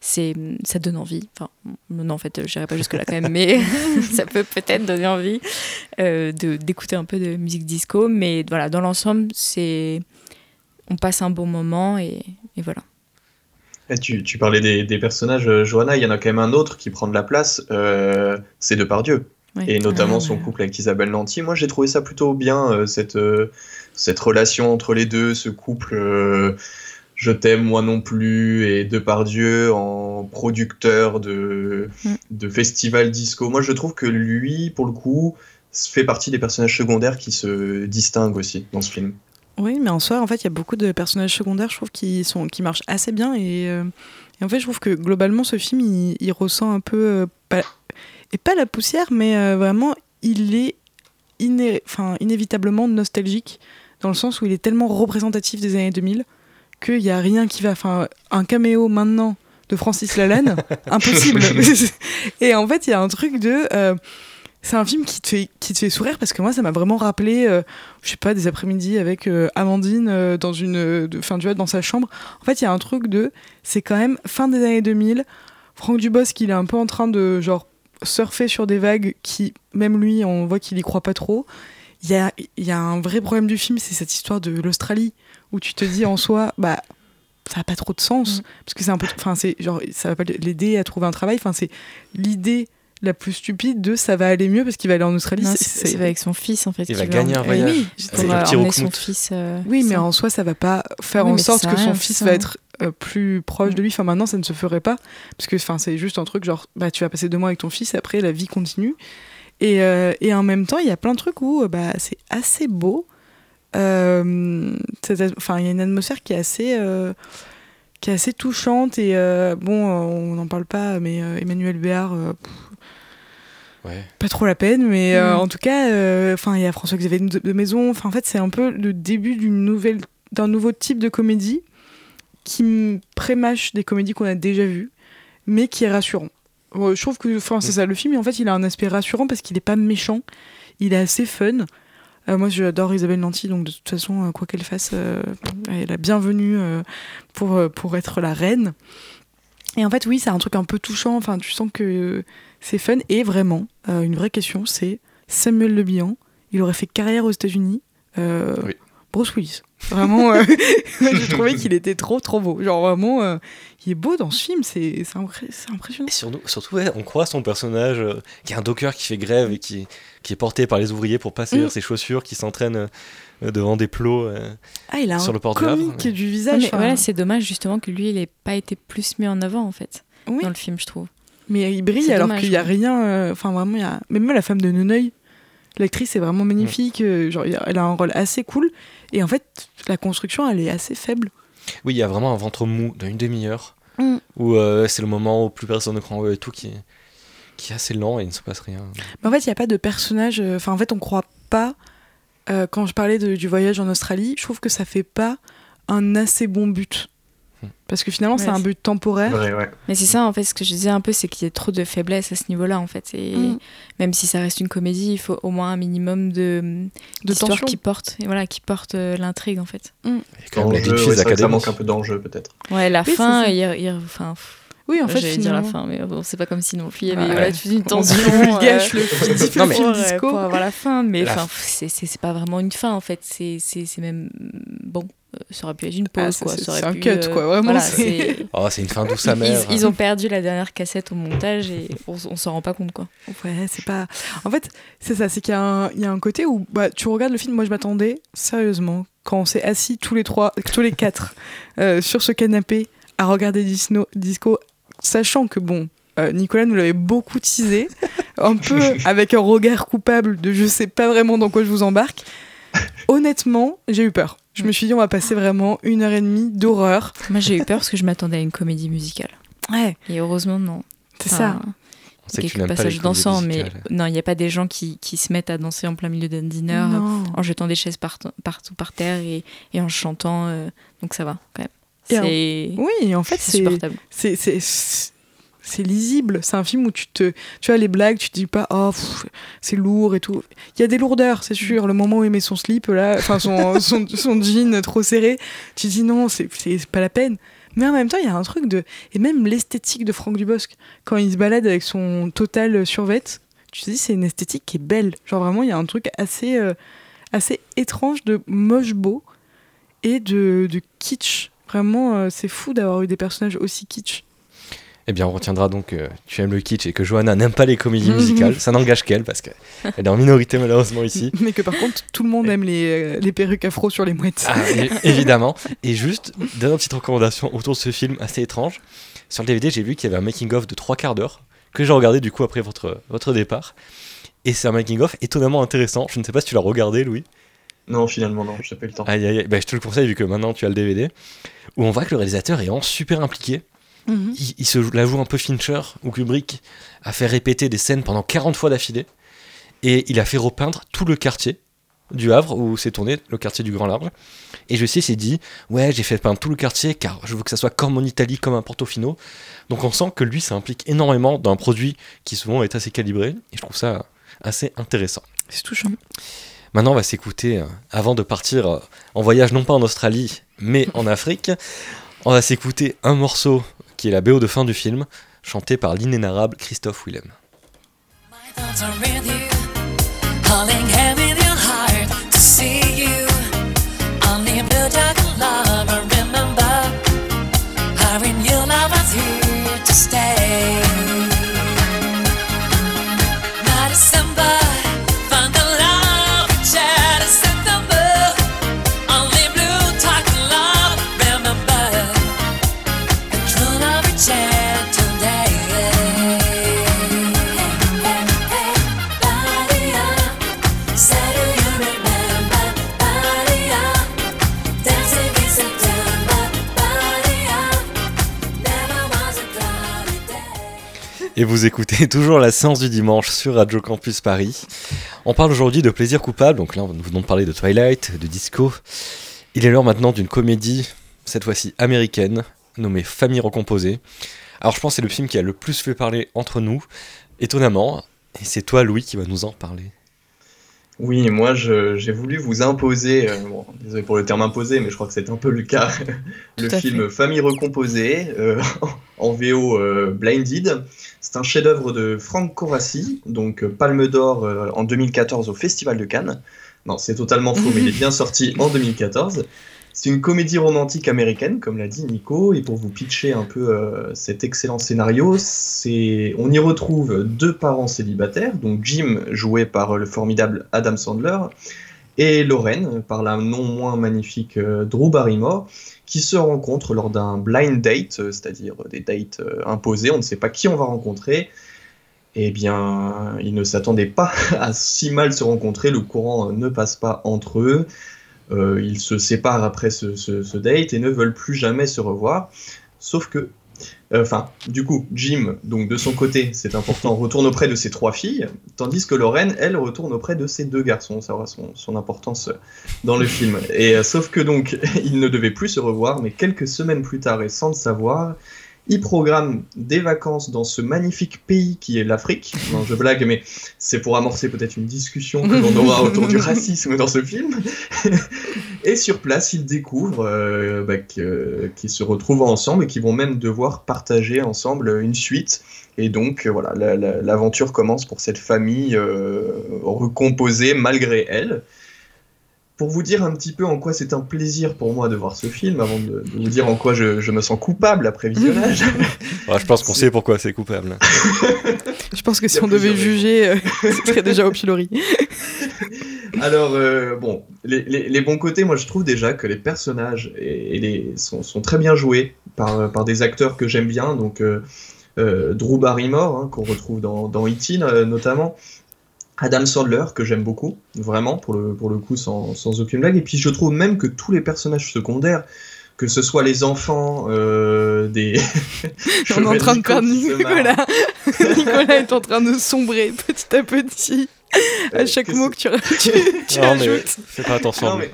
ça donne envie. Enfin, non, en fait, je n'irai pas jusque-là quand même, mais <laughs> ça peut peut-être donner envie euh, d'écouter un peu de musique disco. Mais voilà, dans l'ensemble, c'est. On passe un bon moment et, et voilà. Et tu, tu parlais des, des personnages, euh, Johanna, il y en a quand même un autre qui prend de la place, euh, c'est Depardieu. Ouais. Et notamment Ah, son ouais. couple avec Isabelle Nanty. Moi, j'ai trouvé ça plutôt bien, euh, cette, euh, cette relation entre les deux, ce couple euh, je t'aime, moi non plus, et Depardieu en producteur de, Mm. de festival disco. Moi, je trouve que lui, pour le coup, fait partie des personnages secondaires qui se distinguent aussi dans ce film. Oui, mais en soi, en fait, il y a beaucoup de personnages secondaires, je trouve, qui, sont, qui marchent assez bien. Et, euh, et en fait, je trouve que globalement, ce film, il, il ressent un peu. euh, pas- et pas la poussière, mais euh, vraiment, il est iné- inévitablement nostalgique, dans le sens où il est tellement représentatif des années 2000 qu'il n'y a rien qui va. Enfin, un caméo maintenant de Francis Lalanne, <laughs> impossible. <laughs> <laughs> et en fait, il y a un truc de. C'est un film qui te, fait, qui te fait sourire parce que moi, ça m'a vraiment rappelé, euh, je sais pas, des après-midi avec euh, Amandine euh, dans une, fin, vois, dans sa chambre. En fait, il y a un truc de, c'est quand même fin des années 2000. Franck Dubosc, il est un peu en train de genre surfer sur des vagues qui, même lui, on voit qu'il y croit pas trop. Il y a, y a un vrai problème du film, c'est cette histoire de l'Australie où tu te dis en <laughs> soi, bah ça n'a pas trop de sens parce que c'est un peu, enfin c'est genre ça va pas l'aider à trouver un travail. Enfin c'est l'idée la plus stupide de ça va aller mieux parce qu'il va aller en Australie. Non, C'est- c'est c'est avec son fils en fait. Il va gagner un emmener- voyage Oui, avec pour le euh, petit son fils. euh, Oui, mais en soi, ça va pas faire Oui, en sorte que son fils ça. va être euh, plus proche de lui. Enfin, maintenant, ça ne se ferait pas. Parce que enfin, c'est juste un truc genre, bah, tu vas passer deux mois avec ton fils, après, la vie continue. Et, euh, et en même temps, il y a plein de trucs où bah, c'est assez beau. Euh, Enfin, il y a une atmosphère qui est assez. euh, qui est assez touchante et euh, bon on n'en parle pas mais euh, Emmanuel Béard euh, pff, Ouais. pas trop la peine, mais euh, Mm. en tout cas, euh, enfin, il y a François-Xavier de, de Maison. Enfin, en fait, c'est un peu le début d'une nouvelle, d'un nouveau type de comédie qui prémâche des comédies qu'on a déjà vues, mais qui est rassurant. Ouais, je trouve que, enfin, c'est ça, le film, en fait, il a un aspect rassurant parce qu'il n'est pas méchant, il est assez fun. Euh, moi, j'adore Isabelle Nanty, donc de toute façon, euh, quoi qu'elle fasse, euh, elle est la bienvenue euh, pour, euh, pour être la reine. Et en fait, oui, c'est un truc un peu touchant. Enfin, tu sens que c'est fun. Et vraiment, euh, une vraie question, c'est Samuel Le Bihan, il aurait fait carrière aux États-Unis. euh, Oui. Bruce Willis. Vraiment, euh, <laughs> j'ai trouvé qu'il était trop, trop beau. Genre, vraiment, euh, il est beau dans ce film. C'est impressionnant. Et surtout, surtout ouais, on croit son personnage euh, qui est un docker qui fait grève et qui, qui est porté par les ouvriers pour passer Mm. ses chaussures, qui s'entraîne devant des plots euh, Ah, il a sur un le port du Havre. comique du Ouais, visage. mais enfin, voilà, c'est dommage justement que lui, il ait pas été plus mis en avant en fait Oui. dans le film, je trouve. Mais il brille alors qu'il n'y a ouais. rien. euh, Enfin, vraiment, il y a. Mais même la femme de Neneuil, l'actrice est vraiment magnifique. euh, genre, elle a un rôle assez cool. Et en fait, la construction, elle est assez faible. Oui, il y a vraiment un ventre mou d'une demi-heure Mm. où euh, c'est le moment où plus personne ne croit et tout qui est, qui est assez lent et il ne se passe rien. Mais en fait, il n'y a pas de personnage. euh, Enfin, en fait, on croit pas. Euh, quand je parlais de- du voyage en Australie, je trouve que ça fait pas un assez bon but. Parce que finalement, c'est un but temporaire. Ouais, ouais. Mais c'est ça, en fait, ce que je disais un peu, c'est qu'il y a trop de faiblesse à ce niveau-là, en fait. Et Mm. même si ça reste une comédie, il faut au moins un minimum de De d'histoire tension. qui porte, et voilà, qui porte euh, l'intrigue, en fait. Y a quand vrai que ça Academy. manque un peu d'enjeu peut-être. Ouais, la Oui, fin, il, il- enfin, pff, Oui, en fait, j'allais dire la fin, mais bon, c'est pas comme si non plus il y avait Ouais. voilà, une On tension. euh, <laughs> le <laughs> Non, mais- pour, film disco. pour avoir la fin, mais enfin, c'est- c'est c'est pas vraiment une fin, en fait. C'est c'est- c'est même bon. euh, Ça aurait pu être une Ah, pause, c'est- quoi. c'est- ça aurait c'est un pu, cut, euh, quoi, vraiment, voilà, c'est- <laughs> Oh, c'est une fin douce Ils, amère. ils ont perdu la dernière cassette au montage et on, on s'en rend pas compte, quoi. Ouais, c'est pas. En fait, c'est ça, c'est qu'il y, a un- il y a un côté où bah, tu regardes le film. Moi, je m'attendais, sérieusement, quand on s'est assis tous les trois, tous les quatre, euh, sur ce canapé à regarder Disno- Disco, sachant que, bon, euh, Nicolas nous l'avait beaucoup teasé, un peu <laughs> avec un regard coupable de je sais pas vraiment dans quoi je vous embarque. Honnêtement, j'ai eu peur. Je me suis dit, on va passer vraiment une heure et demie d'horreur. Moi, j'ai eu peur parce que je m'attendais à une comédie musicale. Ouais, Et heureusement, non. c'est Enfin, ça. Tu quelques passages dansants, mais non, il n'y a pas des gens qui, qui se mettent à danser en plein milieu d'un dîner Non. en jetant des chaises partout, partout par terre et, et en chantant. euh, donc ça va quand même. C'est Oui, en fait, c'est c'est. lisible. C'est un film où tu te tu as les blagues tu te dis pas oh c'est lourd et tout. Il y a des lourdeurs c'est sûr. Le moment où il met son slip là enfin son, <laughs> son, son jean trop serré tu te dis non c'est c'est pas la peine. Mais en même temps il y a un truc de et même l'esthétique de Franck Dubosc quand il se balade avec son total survêt tu te dis c'est une esthétique qui est belle. Genre vraiment il y a un truc assez euh, assez étrange de moche beau et de, de kitsch vraiment euh, c'est fou d'avoir eu des personnages aussi kitsch Eh bien, on retiendra donc que tu aimes le kitsch et que Johanna n'aime pas les comédies <laughs> musicales. Ça n'engage qu'elle parce qu'elle est en minorité malheureusement ici. <laughs> Mais que par contre, tout le monde aime les, euh, les perruques afro sur les mouettes. Ah, évidemment. Et juste, dernière petite recommandation autour de ce film assez étrange. Sur le DVD, j'ai vu qu'il y avait un making-of de trois quarts d'heure que j'ai regardé du coup après votre, votre départ. Et c'est un making-of étonnamment intéressant. Je ne sais pas si tu l'as regardé, Louis. Non, finalement, non, j'ai pas eu le temps. Aïe, aïe, aïe. Bah, je te le conseille vu que maintenant tu as le DVD. Où on voit que le réalisateur est vraiment super impliqué. Mhm. Il, il se la joue un peu Fincher ou Kubrick a fait répéter des scènes pendant 40 fois d'affilée. Et il a fait repeindre tout le quartier du Havre où s'est tourné le quartier du Grand Large. Et je sais, s'est dit, ouais, j'ai fait peindre tout le quartier car je veux que ça soit comme en Italie, comme un Portofino. Donc on sent que lui, ça implique énormément d'un produit qui souvent est assez calibré. Et je trouve ça assez intéressant. C'est touchant. Maintenant, on va s'écouter, euh, avant de partir euh, en voyage, non pas en Australie, mais en <laughs> Afrique, on va s'écouter un morceau qui est la BO de fin du film, chanté par l'inénarrable Christophe Willem. Et vous écoutez <laughs> toujours la séance du dimanche sur Radio Campus Paris. On parle aujourd'hui de plaisir coupable, donc là nous venons de parler de Twilight, de disco. Il est l'heure maintenant d'une comédie cette fois-ci américaine, nommée Famille recomposée. Alors je pense que c'est le film qui a le plus fait parler entre nous, étonnamment, et c'est toi Louis qui va nous en parler. Oui, moi j'ai voulu vous imposer, euh, bon, désolé pour le terme imposé, mais je crois que c'est un peu le cas, <laughs> le film Famille recomposée, euh, <laughs> en VO euh, Blinded. C'est un chef-d'œuvre de Franck Corassi, donc Palme d'Or en 2014 au Festival de Cannes. Non, c'est totalement faux, mais il est bien sorti en 2014. C'est une comédie romantique américaine, comme l'a dit Nico, et pour vous pitcher un peu euh, cet excellent scénario, on y retrouve deux parents célibataires, donc Jim joué par le formidable Adam Sandler et Lorraine par la non moins magnifique euh, Drew Barrymore, qui se rencontrent lors d'un blind date, euh, c'est-à-dire des dates imposées, on ne sait pas qui on va rencontrer. Eh bien, ils ne s'attendaient pas <laughs> à si mal se rencontrer, le courant ne passe pas entre eux. Euh, ils se séparent après ce, ce- ce date et ne veulent plus jamais se revoir. Sauf que, euh, enfin, du coup, Jim, donc de son côté, c'est important, <laughs> retourne auprès de ses trois filles, tandis que Lorraine, elle, retourne auprès de ses deux garçons. Ça aura son, son importance dans le film. Et euh, sauf que donc, <laughs> ils ne devaient plus se revoir, mais quelques semaines plus tard, et sans le savoir, ils programment des vacances dans ce magnifique pays qui est l'Afrique. Non, je blague, mais c'est pour amorcer peut-être une discussion que l'on aura autour du <laughs> racisme dans ce film. <laughs> et sur place, ils découvrent euh, bah, qu'ils se retrouvent ensemble et qu'ils vont même devoir partager ensemble une suite. Et donc, euh, voilà, la- la- l'aventure commence pour cette famille euh, recomposée malgré elle. Pour vous dire un petit peu en quoi c'est un plaisir pour moi de voir ce film, avant de, de vous dire en quoi je, je me sens coupable après visionnage. <laughs> Ouais, je pense qu'on sait pourquoi c'est coupable. <laughs> Je pense que si on devait juger, euh, <laughs> ce serait déjà au pilori. Alors, euh, bon, les, les- les bons côtés, moi je trouve déjà que les personnages et, et les, sont, sont très bien joués par, par des acteurs que j'aime bien. Donc, euh, euh, Drew Barrymore, hein, qu'on retrouve dans, dans E.T. euh, notamment. Adam Sandler, que j'aime beaucoup, vraiment, pour le, pour le coup, sans, sans aucune blague. Et puis je trouve même que tous les personnages secondaires, que ce soit les enfants, euh, des. <laughs> On est en train de perdre. Nicolas. <laughs> Nicolas est en train de sombrer petit à petit. À Euh, chaque que mot que tu, <laughs> tu, tu Non, mais ajoutes. fais pas attention. Non, mais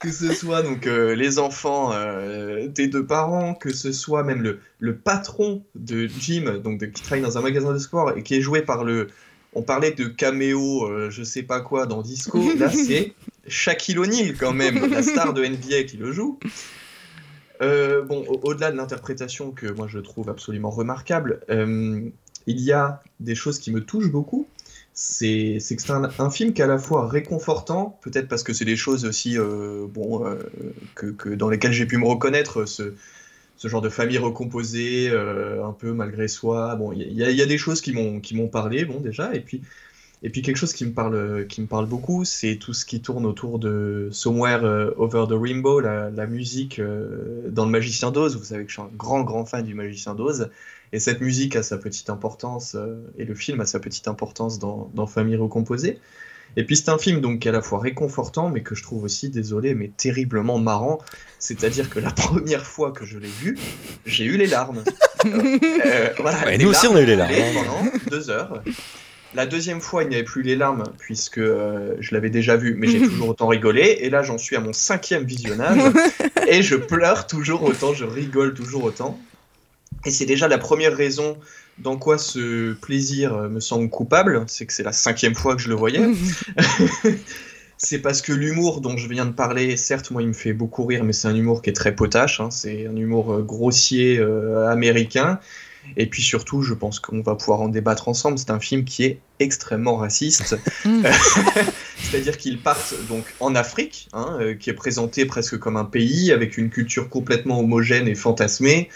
que ce soit donc euh, les enfants euh, des deux parents, que ce soit même le, le patron de Jim, donc de- qui travaille dans un magasin de sport et qui est joué par le. On parlait de caméo, euh, je sais pas quoi, dans Disco. Là, <laughs> c'est Shaquille O'Neal quand même, la star de NBA qui le joue. Euh, bon, au- au-delà de l'interprétation que moi je trouve absolument remarquable, euh, il y a des choses qui me touchent beaucoup. C'est que c'est un, un film qui est à la fois réconfortant, peut-être parce que c'est des choses aussi euh, bon, que, que dans lesquelles j'ai pu me reconnaître, ce, ce genre de famille recomposée, euh, un peu malgré soi. Bon, il y, y a des choses qui m'ont qui m'ont parlé, bon déjà, et puis et puis quelque chose qui me parle qui me parle beaucoup, c'est tout ce qui tourne autour de Somewhere euh, Over the Rainbow, la, musique euh, dans le Magicien d'Oz. Vous savez que je suis un grand grand fan du Magicien d'Oz, et cette musique a sa petite importance et le film a sa petite importance dans Famille recomposée. Et puis c'est un film donc qui est à la fois réconfortant, mais que je trouve aussi, désolé, mais terriblement marrant. C'est-à-dire que la première fois que je l'ai vu, j'ai eu les larmes. Euh, voilà, Ouais, des nous aussi, on a eu les larmes. Pendant deux heures. La deuxième fois, il n'y avait plus les larmes, puisque euh, je l'avais déjà vu, mais j'ai <laughs> toujours autant rigolé. Et là, j'en suis à mon cinquième visionnage, <laughs> et je pleure toujours autant, je rigole toujours autant. Et c'est déjà la première raison dans quoi ce plaisir euh, me semble coupable, c'est que c'est la cinquième fois que je le voyais. <laughs> <laughs> c'est parce que l'humour dont je viens de parler, certes, moi, il me fait beaucoup rire, mais c'est un humour qui est très potache, hein, c'est un humour euh, grossier euh, américain. Et puis surtout, je pense qu'on va pouvoir en débattre ensemble, c'est un film qui est extrêmement raciste. <laughs> C'est-à-dire qu'ils partent donc en Afrique, hein, qui est présenté presque comme un pays avec une culture complètement homogène et fantasmée,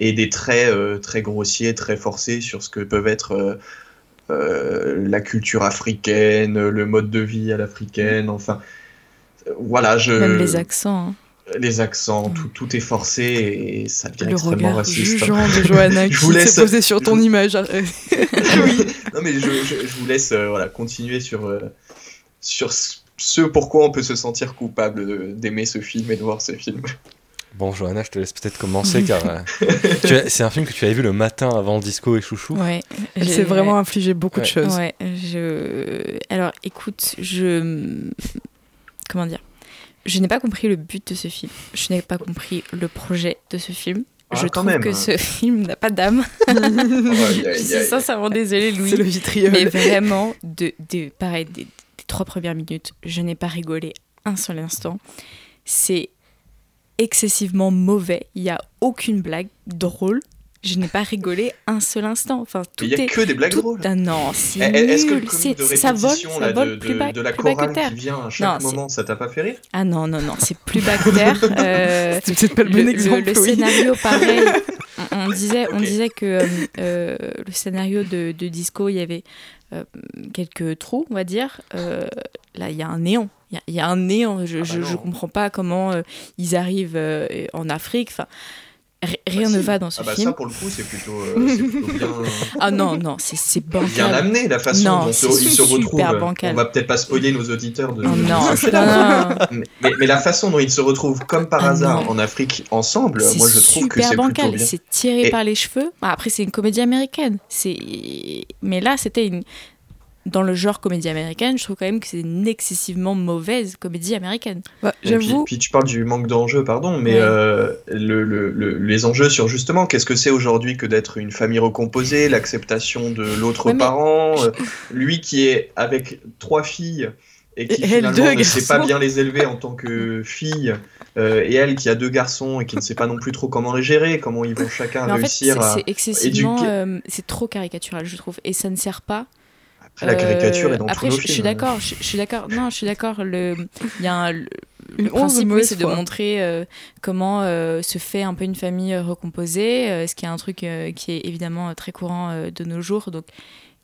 et des traits euh, très grossiers, très forcés sur ce que peuvent être euh, euh, la culture africaine, le mode de vie à l'africaine, enfin. euh, Voilà, je. Même les accents. hein. Les accents, tout, tout est forcé et ça devient Le extrêmement regard raciste. jugeant de Johanna <laughs> Je qui vous laisse- s'est posé sur ton je- image. <laughs> Non mais je, je- je vous laisse euh, voilà, continuer sur, euh, sur ce pourquoi on peut se sentir coupable d'aimer ce film et de voir ce film. Bon, Johanna, je te laisse peut-être commencer car euh, <laughs> c'est un film que tu avais vu le matin avant Disco et Chouchou. Ouais. Elle s'est vraiment infligé beaucoup de choses. Ouais, je. Alors, écoute, je. Comment dire Je n'ai pas compris le but de ce film. Je n'ai pas compris le projet de ce film. Ah, je trouve même. que ce film n'a pas d'âme. <laughs> Je suis sincèrement désolée, Louis. C'est le vitriol. Mais vraiment, de, de, pareil, des, des trois premières minutes, je n'ai pas rigolé un seul instant. C'est excessivement mauvais. Il n'y a aucune blague drôle. Je n'ai pas rigolé un seul instant. Enfin, tout Il y a est que des blagues tout- drôles. Ah non, c'est Eh, Est-ce que le nul. comique de C'est- ça vole, ça là, vole de, plus de- bas, de la plus bas que chorale terre. qui vient à chaque moment, ça t'a pas fait rire? Ah non, non, non, c'est plus bas <laughs> que terre. Euh, C'est peut-être pas le bon exemple, Le, oui. scénario, pareil. <laughs> On, on disait, on disait que euh, euh, le scénario de, de Disco, il y avait euh, quelques trous, on va dire. Euh, là, il y a un néant. Il y a- il y, a un néant. Je, Ah bah je, je non. comprends pas comment euh, ils arrivent euh, en Afrique. Enfin, rien Bah ne si. va dans ce ah bah film. ça pour le coup c'est plutôt, euh, plutôt bien, <laughs> Ah non, non, c'est c'est bancal. bien amené la façon Non, dont c'est se- il se retrouve. super bancal. On va peut-être pas spoiler nos auditeurs de. Non, non, non. mais, la façon dont ils se retrouvent comme par Ah hasard non. en Afrique ensemble, moi je trouve que c'est plutôt bancal, bien. c'est tiré Et- par les cheveux. Ah, Après, c'est une comédie américaine. C'est, mais là, c'était une dans le genre comédie américaine. Je trouve quand même que c'est une excessivement mauvaise comédie américaine. Bah, Et puis, tu parles du manque d'enjeux, pardon, mais Ouais. euh, le, le- le- les enjeux sur justement qu'est-ce que c'est aujourd'hui que d'être une famille recomposée, l'acceptation de l'autre Ouais, mais- parent, euh, lui qui est avec trois filles et qui Et finalement deux ne sait pas bien les élever en tant que fille, euh, et elle qui a deux garçons et qui ne sait pas non plus trop comment les gérer, comment ils vont chacun Mais en fait, c'est, réussir à c'est excessivement, éduquer. euh, c'est trop caricatural, je trouve, et ça ne sert pas. Après, la caricature est dans Après, tous je, nos je suis hein. d'accord. Je, je suis d'accord. Non, je suis d'accord. Le, il y a un, le, principe, oui, c'est de montrer euh, comment euh, se fait un peu une famille euh, recomposée, euh, ce qui est un truc euh, qui est évidemment euh, très courant euh, de nos jours. Donc,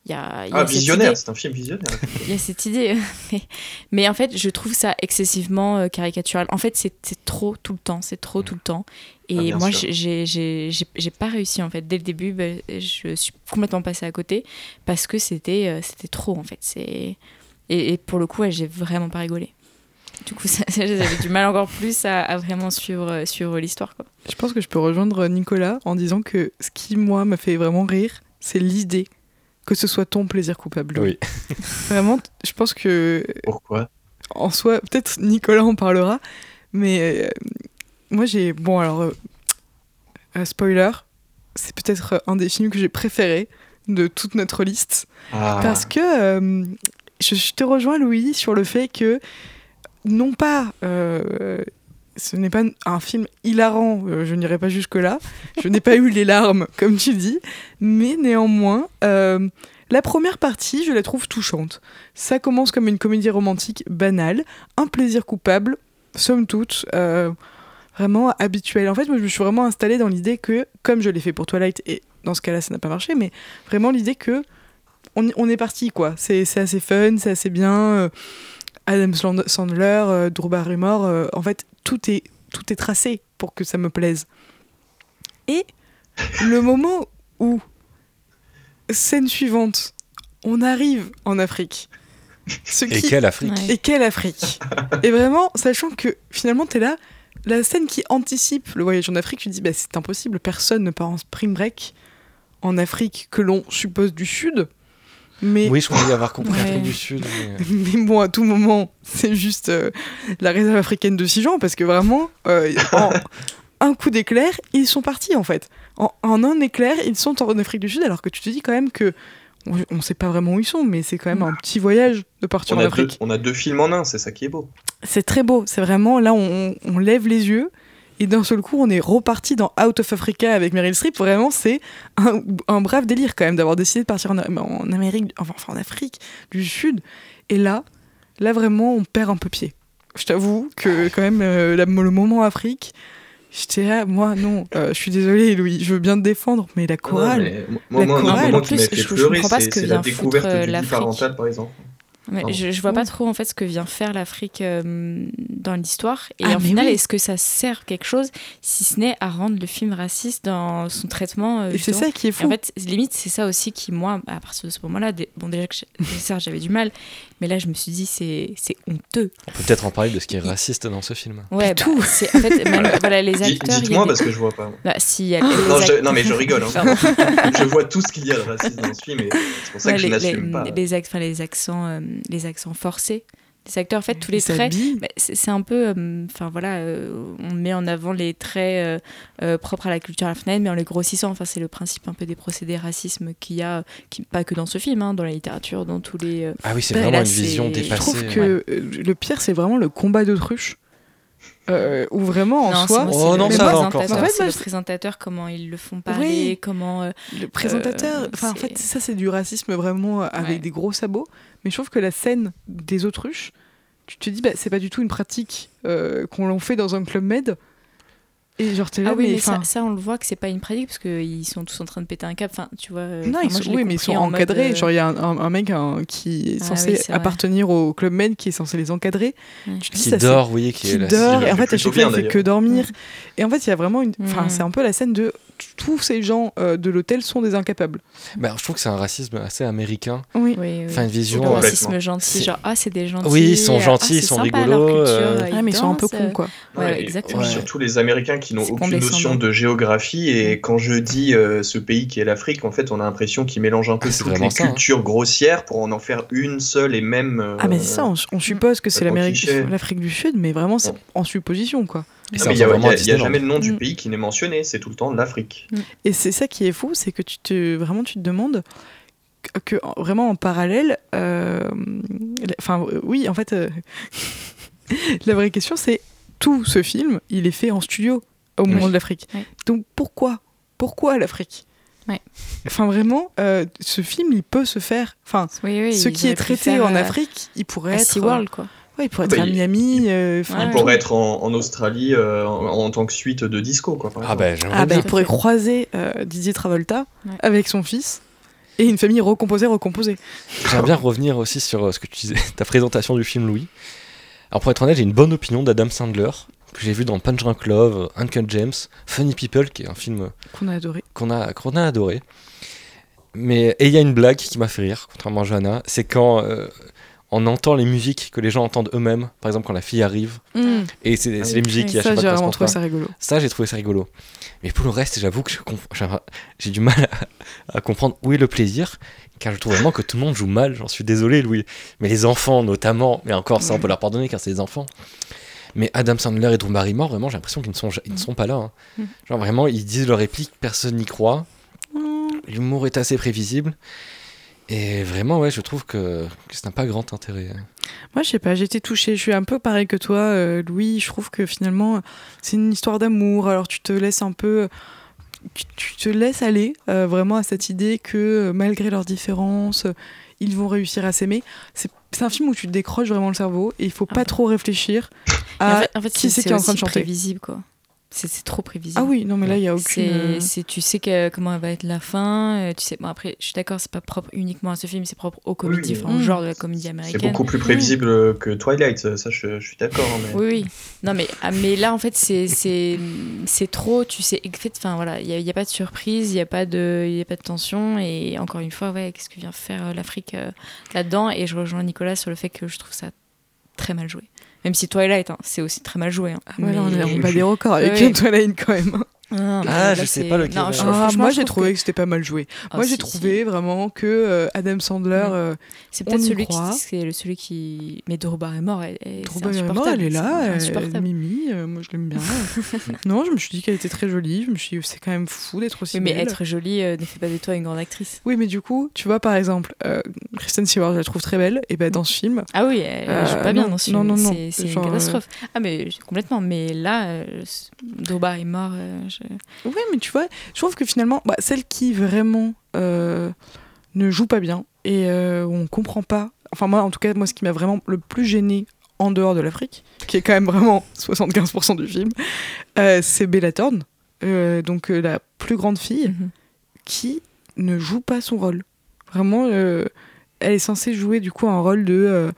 il y a, il y a Ah, visionnaire, c'est un film visionnaire. il y a cette idée. <laughs> mais, mais en fait, je trouve ça excessivement euh, caricatural. En fait, c'est c'est trop tout le temps. C'est trop tout le temps. Et Ah, moi, j'ai- j'ai j'ai- j'ai pas réussi, en fait. Dès le début, bah, je suis complètement passée à côté parce que c'était euh, c'était trop, en fait. C'est- Et, et pour le coup, ouais, j'ai vraiment pas rigolé. Du coup, <laughs> j'avais du mal encore plus à, à vraiment suivre, euh, suivre l'histoire. quoi. je pense que je peux rejoindre Nicolas en disant que ce qui, moi, m'a fait vraiment rire, c'est l'idée que ce soit ton plaisir coupable. Oui. <laughs> Vraiment, je pense que Pourquoi? en soi, peut-être Nicolas en parlera, mais euh, moi j'ai. Bon, alors, euh, euh, spoiler, c'est peut-être euh, un des films que j'ai préféré de toute notre liste. Ah. Parce que je, je te rejoins, Louis, sur le fait que, non pas. ce n'est pas un film hilarant, je n'irai pas jusque-là. Je n'ai pas eu les larmes, <laughs> comme tu dis. Mais néanmoins, euh, la première partie, je la trouve touchante. Ça commence comme une comédie romantique banale, un plaisir coupable, somme toute, euh, vraiment habituel. En fait, moi, je me suis vraiment installée dans l'idée que, comme je l'ai fait pour Twilight, et dans ce cas-là, ça n'a pas marché, mais vraiment l'idée que on, on est parti, quoi. C'est assez fun, c'est assez bien. euh, Adam Sand- Sandler, euh, Drew Barrymore, euh, en fait, tout est, tout est tracé pour que ça me plaise. Et le <laughs> moment où, scène suivante, on arrive en Afrique. Ce Et qui- quelle Afrique Ouais. Et quelle Afrique Et vraiment, sachant que finalement, t'es là, la scène qui anticipe le voyage en Afrique, tu dis, bah, c'est impossible, personne ne part en spring break en Afrique que l'on suppose du Sud. Mais, Oui, je croyais avoir compris Ouais. Du Sud. mais- <laughs> mais bon, à tout moment, c'est juste euh, la réserve africaine de Sijan, parce que vraiment, euh, en <laughs> un coup d'éclair, ils sont partis en fait. En, en un éclair, ils sont en Afrique du Sud, alors que tu te dis quand même que on ne sait pas vraiment où ils sont, mais c'est quand même un petit voyage de partir on en a, deux, Afrique. on a deux films en un, c'est ça qui est beau. C'est très beau, c'est vraiment là on, on lève les yeux et d'un seul coup on est reparti dans Out of Africa avec Meryl Streep. Vraiment c'est un, un brave délire quand même d'avoir décidé de partir en, en Amérique, enfin, enfin, en Afrique du Sud. Et là, là vraiment on perd un peu pied. Je t'avoue que quand même euh, la- le moment Afrique, j'étais là, moi non, euh, je suis désolée Louis, je veux bien te défendre, mais la chorale. Non, mais moi, La moi, chorale, en plus, je- je comprends pas ce que c'est la vient découverte foutre, euh, l'Afrique. parental, par exemple. Je, je vois pas trop en fait ce que vient faire l'Afrique euh, dans l'histoire et Ah, en final oui. est-ce que ça sert quelque chose si ce n'est à rendre le film raciste dans son traitement euh, Et c'est ça qui est Et fou. en fait limite c'est ça aussi qui moi à partir de ce moment-là bon déjà que j'avais du mal mais là je me suis dit c'est c'est honteux On peut peut-être en parler de ce qui est raciste dans ce film. ouais bah, tout. c'est en fait même, voilà les acteurs Dites-moi des- parce que je vois pas. bah, si il y a Non, je- mais je <laughs> rigole. hein. Je vois tout ce qu'il y a de raciste dans ce film et c'est pour ça Ouais, que je les, n'assume les- pas. les accents, euh, les accents forcés Les acteurs, en fait, tous les traits, bah, c'est c'est un peu, euh, enfin voilà, euh, on met en avant les traits euh, euh, propres à la culture africaine, mais en les grossissant. Enfin, c'est le principe un peu des procédés racisme qu'il y a, qui, pas que dans ce film, hein, dans la littérature, dans tous les. euh, Ah oui, c'est bah, vraiment là, une vision dépassée. Je trouve que le pire, c'est vraiment le combat d'autruche. Euh, où vraiment en non, soi. c'est- Oh non, le ça va présentateur, encore. En fait, c'est le présentateur, comment ils le font parler, Oui. comment. euh, Le présentateur, Euh, enfin en fait ça c'est du racisme vraiment avec Ouais. des gros sabots, mais je trouve que la scène des autruches, tu te dis bah c'est pas du tout une pratique euh, qu'on l'on fait dans un club med. Et genre t'es là Ah oui, mais, mais, ça, ça, on le voit que c'est pas une pratique parce qu'ils sont tous en train de péter un câble. Enfin, tu vois. euh, non enfin, ils moi, sont, oui mais ils sont en encadrés. euh, Genre il y a un, un- un mec un- qui est Ah censé oui, c'est vrai. appartenir au club med qui est censé les encadrer. Ouais. Tu te dis, Qui ça, c'est- dort, oui, qui, qui est la dort et en fait à chaque fois il fait que dormir. Et en fait il y a vraiment une, enfin Mm. c'est un peu la scène de tous ces gens euh, de l'hôtel sont des incapables. Bah, je trouve que c'est un racisme assez américain. Oui. Oui, oui. Enfin, une vision. le euh, racisme c'est- gentil, genre ah c'est des gentils. Oui, ils sont ah, gentils, ils sont sympa, rigolos, culture, euh, euh, Ah, mais ils sont un peu cons quoi. Ouais, exactement. Surtout les Américains qui n'ont aucune notion de géographie. Et quand je dis euh, ce pays qui est l'Afrique, en fait, on a l'impression qu'ils mélangent un peu Ah, c'est toutes les ça, hein. cultures grossières pour en en faire une seule et même. euh, Ah mais c'est ça, on, on suppose que c'est l'Afrique du Sud, mais vraiment c'est en supposition quoi. Et Ah, il n'y a, jamais le nom du Mm. pays qui n'est mentionné, c'est tout le temps l'Afrique. Et c'est ça qui est fou, c'est que tu te vraiment tu te demandes que, que en- vraiment en parallèle, euh, enfin euh, oui en fait, euh, <laughs> la vraie question c'est tout ce film il est fait en studio au moment Oui. de l'Afrique. Donc pourquoi? Pourquoi l'Afrique? Ouais. Enfin vraiment, euh, ce film il peut se faire. Enfin, Oui, oui, ce qui est traité en euh, Afrique, il pourrait être. SeaWorld, quoi. Ouais, il pourrait Bah, être à il- Miami. euh. Il tout. pourrait être en, en Australie euh, en, en tant que suite de disco. Quoi, par Ah ben, j'aimerais Ah bah, bien. il pourrait croiser euh, Didier Travolta Ouais. avec son fils et une famille recomposée, recomposée. J'aimerais bien revenir aussi sur euh, ce que tu disais, <laughs> ta présentation du film Louis. Alors pour être honnête, j'ai une bonne opinion d'Adam Sandler, que j'ai vu dans Punch Drunk Love, Uncle James, Funny People, qui est un film Qu'on a adoré. qu'on a, qu'on a adoré. Mais, et il y a une blague qui m'a fait rire, contrairement à Johanna, c'est quand euh, on entend les musiques que les gens entendent eux-mêmes, par exemple quand la fille arrive, et c'est les musiques qui à ça, chaque fois j'ai vraiment trouvé ça rigolo. Ça, j'ai trouvé ça rigolo. Mais pour le reste, j'avoue que j'ai- du mal à, à comprendre où est le plaisir, car je trouve vraiment que tout le monde joue mal. J'en suis désolé, Louis. Mais les enfants, notamment, mais encore, ça, on peut leur pardonner car c'est des enfants. Mais Adam Sandler et Drew Barrymore, vraiment, j'ai l'impression qu'ils ne sont, ja- ils ne sont pas là. hein. Mm. Genre, vraiment, ils disent leurs répliques, personne n'y croit. L'humour est assez prévisible. Et vraiment, ouais, je trouve que, que ça n'a pas grand intérêt. hein. Moi, je sais pas, j'ai été touchée. Je suis un peu pareil que toi, euh, Louis. Je trouve que finalement, c'est une histoire d'amour. Alors, tu te laisses un peu. Tu, tu te laisses aller euh, vraiment à cette idée que euh, malgré leurs différences, ils vont réussir à s'aimer. C'est un film où tu te décroches vraiment le cerveau et il faut pas trop réfléchir à en fait, en fait, qui c'est qui est en train de chanter. prévisible, quoi. C'est c'est trop prévisible. Ah oui, non, mais là, il y a aucune. C'est, euh, c'est- tu sais que, comment elle va être la fin. euh, tu sais, bon, après, je suis d'accord, c'est pas propre uniquement à ce film, c'est propre aux comédies, Oui. enfin, au genre de la comédie C'est américaine. beaucoup plus prévisible que Twilight, ça, je, je suis d'accord. hein, mais- Oui, oui. Non, mais, ah, mais là, en fait, c'est, c'est, c'est trop. Tu sais, en fait, enfin, voilà, il n'y a, y a pas de surprise, il n'y a, pas de- il y a pas de tension. Et encore une fois, ouais, qu'est-ce que vient faire euh, l'Afrique euh, là-dedans Et je rejoins Nicolas sur le fait que je trouve ça très mal joué. Même si Twilight, hein, c'est aussi très mal joué. hein. ouais, là, on, Mais- on bat des records avec Ouais. Twilight quand même. Non, mais Ah, là, je sais pas lequel, non, euh. je- Ah, franchement, moi j'ai trouvé que- que, c'était pas mal joué. Ah, moi si, j'ai si. trouvé vraiment que euh, Adam Sandler. Ouais. euh, C'est peut-être celui qui, croit. c'est le- celui qui. Mais Drew Barrymore, elle, elle, Barrymore, insupportable, elle est là, c'est elle- insupportable. Mimi, euh, moi je l'aime bien. <laughs> non, je me suis dit qu'elle était très jolie. Je me suis dit c'est quand même fou d'être aussi Oui, mais belle. être jolie euh, ne fait pas de toi une grande actrice. Oui, mais du coup, tu vois par exemple, euh, Kristen Stewart, je la trouve très belle. Et ben dans ce film, Ah oui, elle Euh, joue pas bien non, dans ce non, film. non, non. C'est, c'est une euh, catastrophe. Ah, mais complètement. Mais là, euh, Drew Barrymore, euh, je- ouais, mais tu vois, je trouve que finalement, bah, celle qui vraiment euh, ne joue pas bien et euh, on comprend pas. Enfin moi, en tout cas, moi, ce qui m'a vraiment le plus gêné en dehors de l'Afrique, qui est quand même vraiment <laughs> 75% du film, euh, c'est Bella Thorne, euh, donc la plus grande fille, Mhm. qui ne joue pas son rôle. Vraiment, elle est censée jouer du coup un rôle de,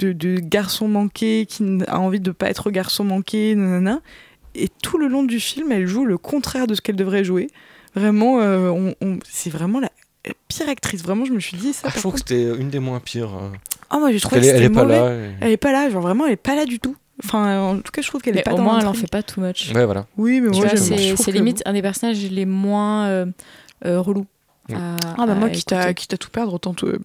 de, de garçon manqué qui a envie de pas être garçon manqué, nanana. Et tout le long du film, elle joue le contraire de ce qu'elle devrait jouer. Vraiment, euh, on, on- c'est vraiment la pire actrice. Vraiment, je me suis dit ça. Ah, je trouve que c'était une des moins pires. euh. Ah, moi j'ai trouvé Elle que elle pas là. et- Elle est pas là, genre vraiment, elle est pas là du tout. Enfin, en tout cas, je trouve qu'elle est pas au moins, elle en fait pas too much. Ouais, voilà. Oui, mais moi, c'est, limite un des personnages les moins euh, euh, relous. Mm. à- Ah bah moi, quitte à, écouter. quitte à tout perdre, autant tout, euh,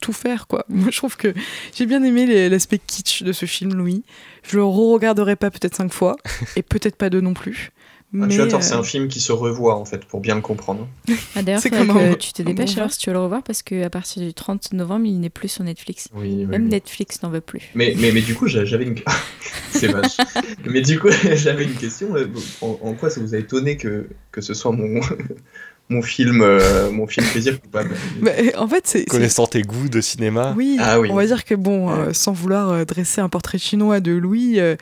tout faire, quoi. Moi, <laughs> je trouve que j'ai bien aimé l'aspect kitsch de ce film, Louis. Je le re-regarderai pas peut-être cinq fois, <laughs> et peut-être pas deux non plus. Ah, mais, tu as tort, c'est euh, un film qui se revoit en fait pour bien le comprendre. Ah, D'ailleurs, C'est faudrait comme un- que tu te dépêches bon alors si tu veux le revoir parce qu'à partir du 30 novembre, il n'est plus sur Netflix. Oui, oui, Même oui. Netflix n'en veut plus. Mais, mais, mais du coup, j'a- j'avais une. <laughs> c'est vache. mais du coup, j'avais une question. euh, En, en quoi ça vous a étonné que, que ce soit mon, mon, film, euh, mon film plaisir coupable <laughs> bah, en fait, c'est. Connaissant tes goûts de cinéma. Oui, Ah oui. on va dire que bon, euh, sans vouloir euh, dresser un portrait chinois de Louis, euh,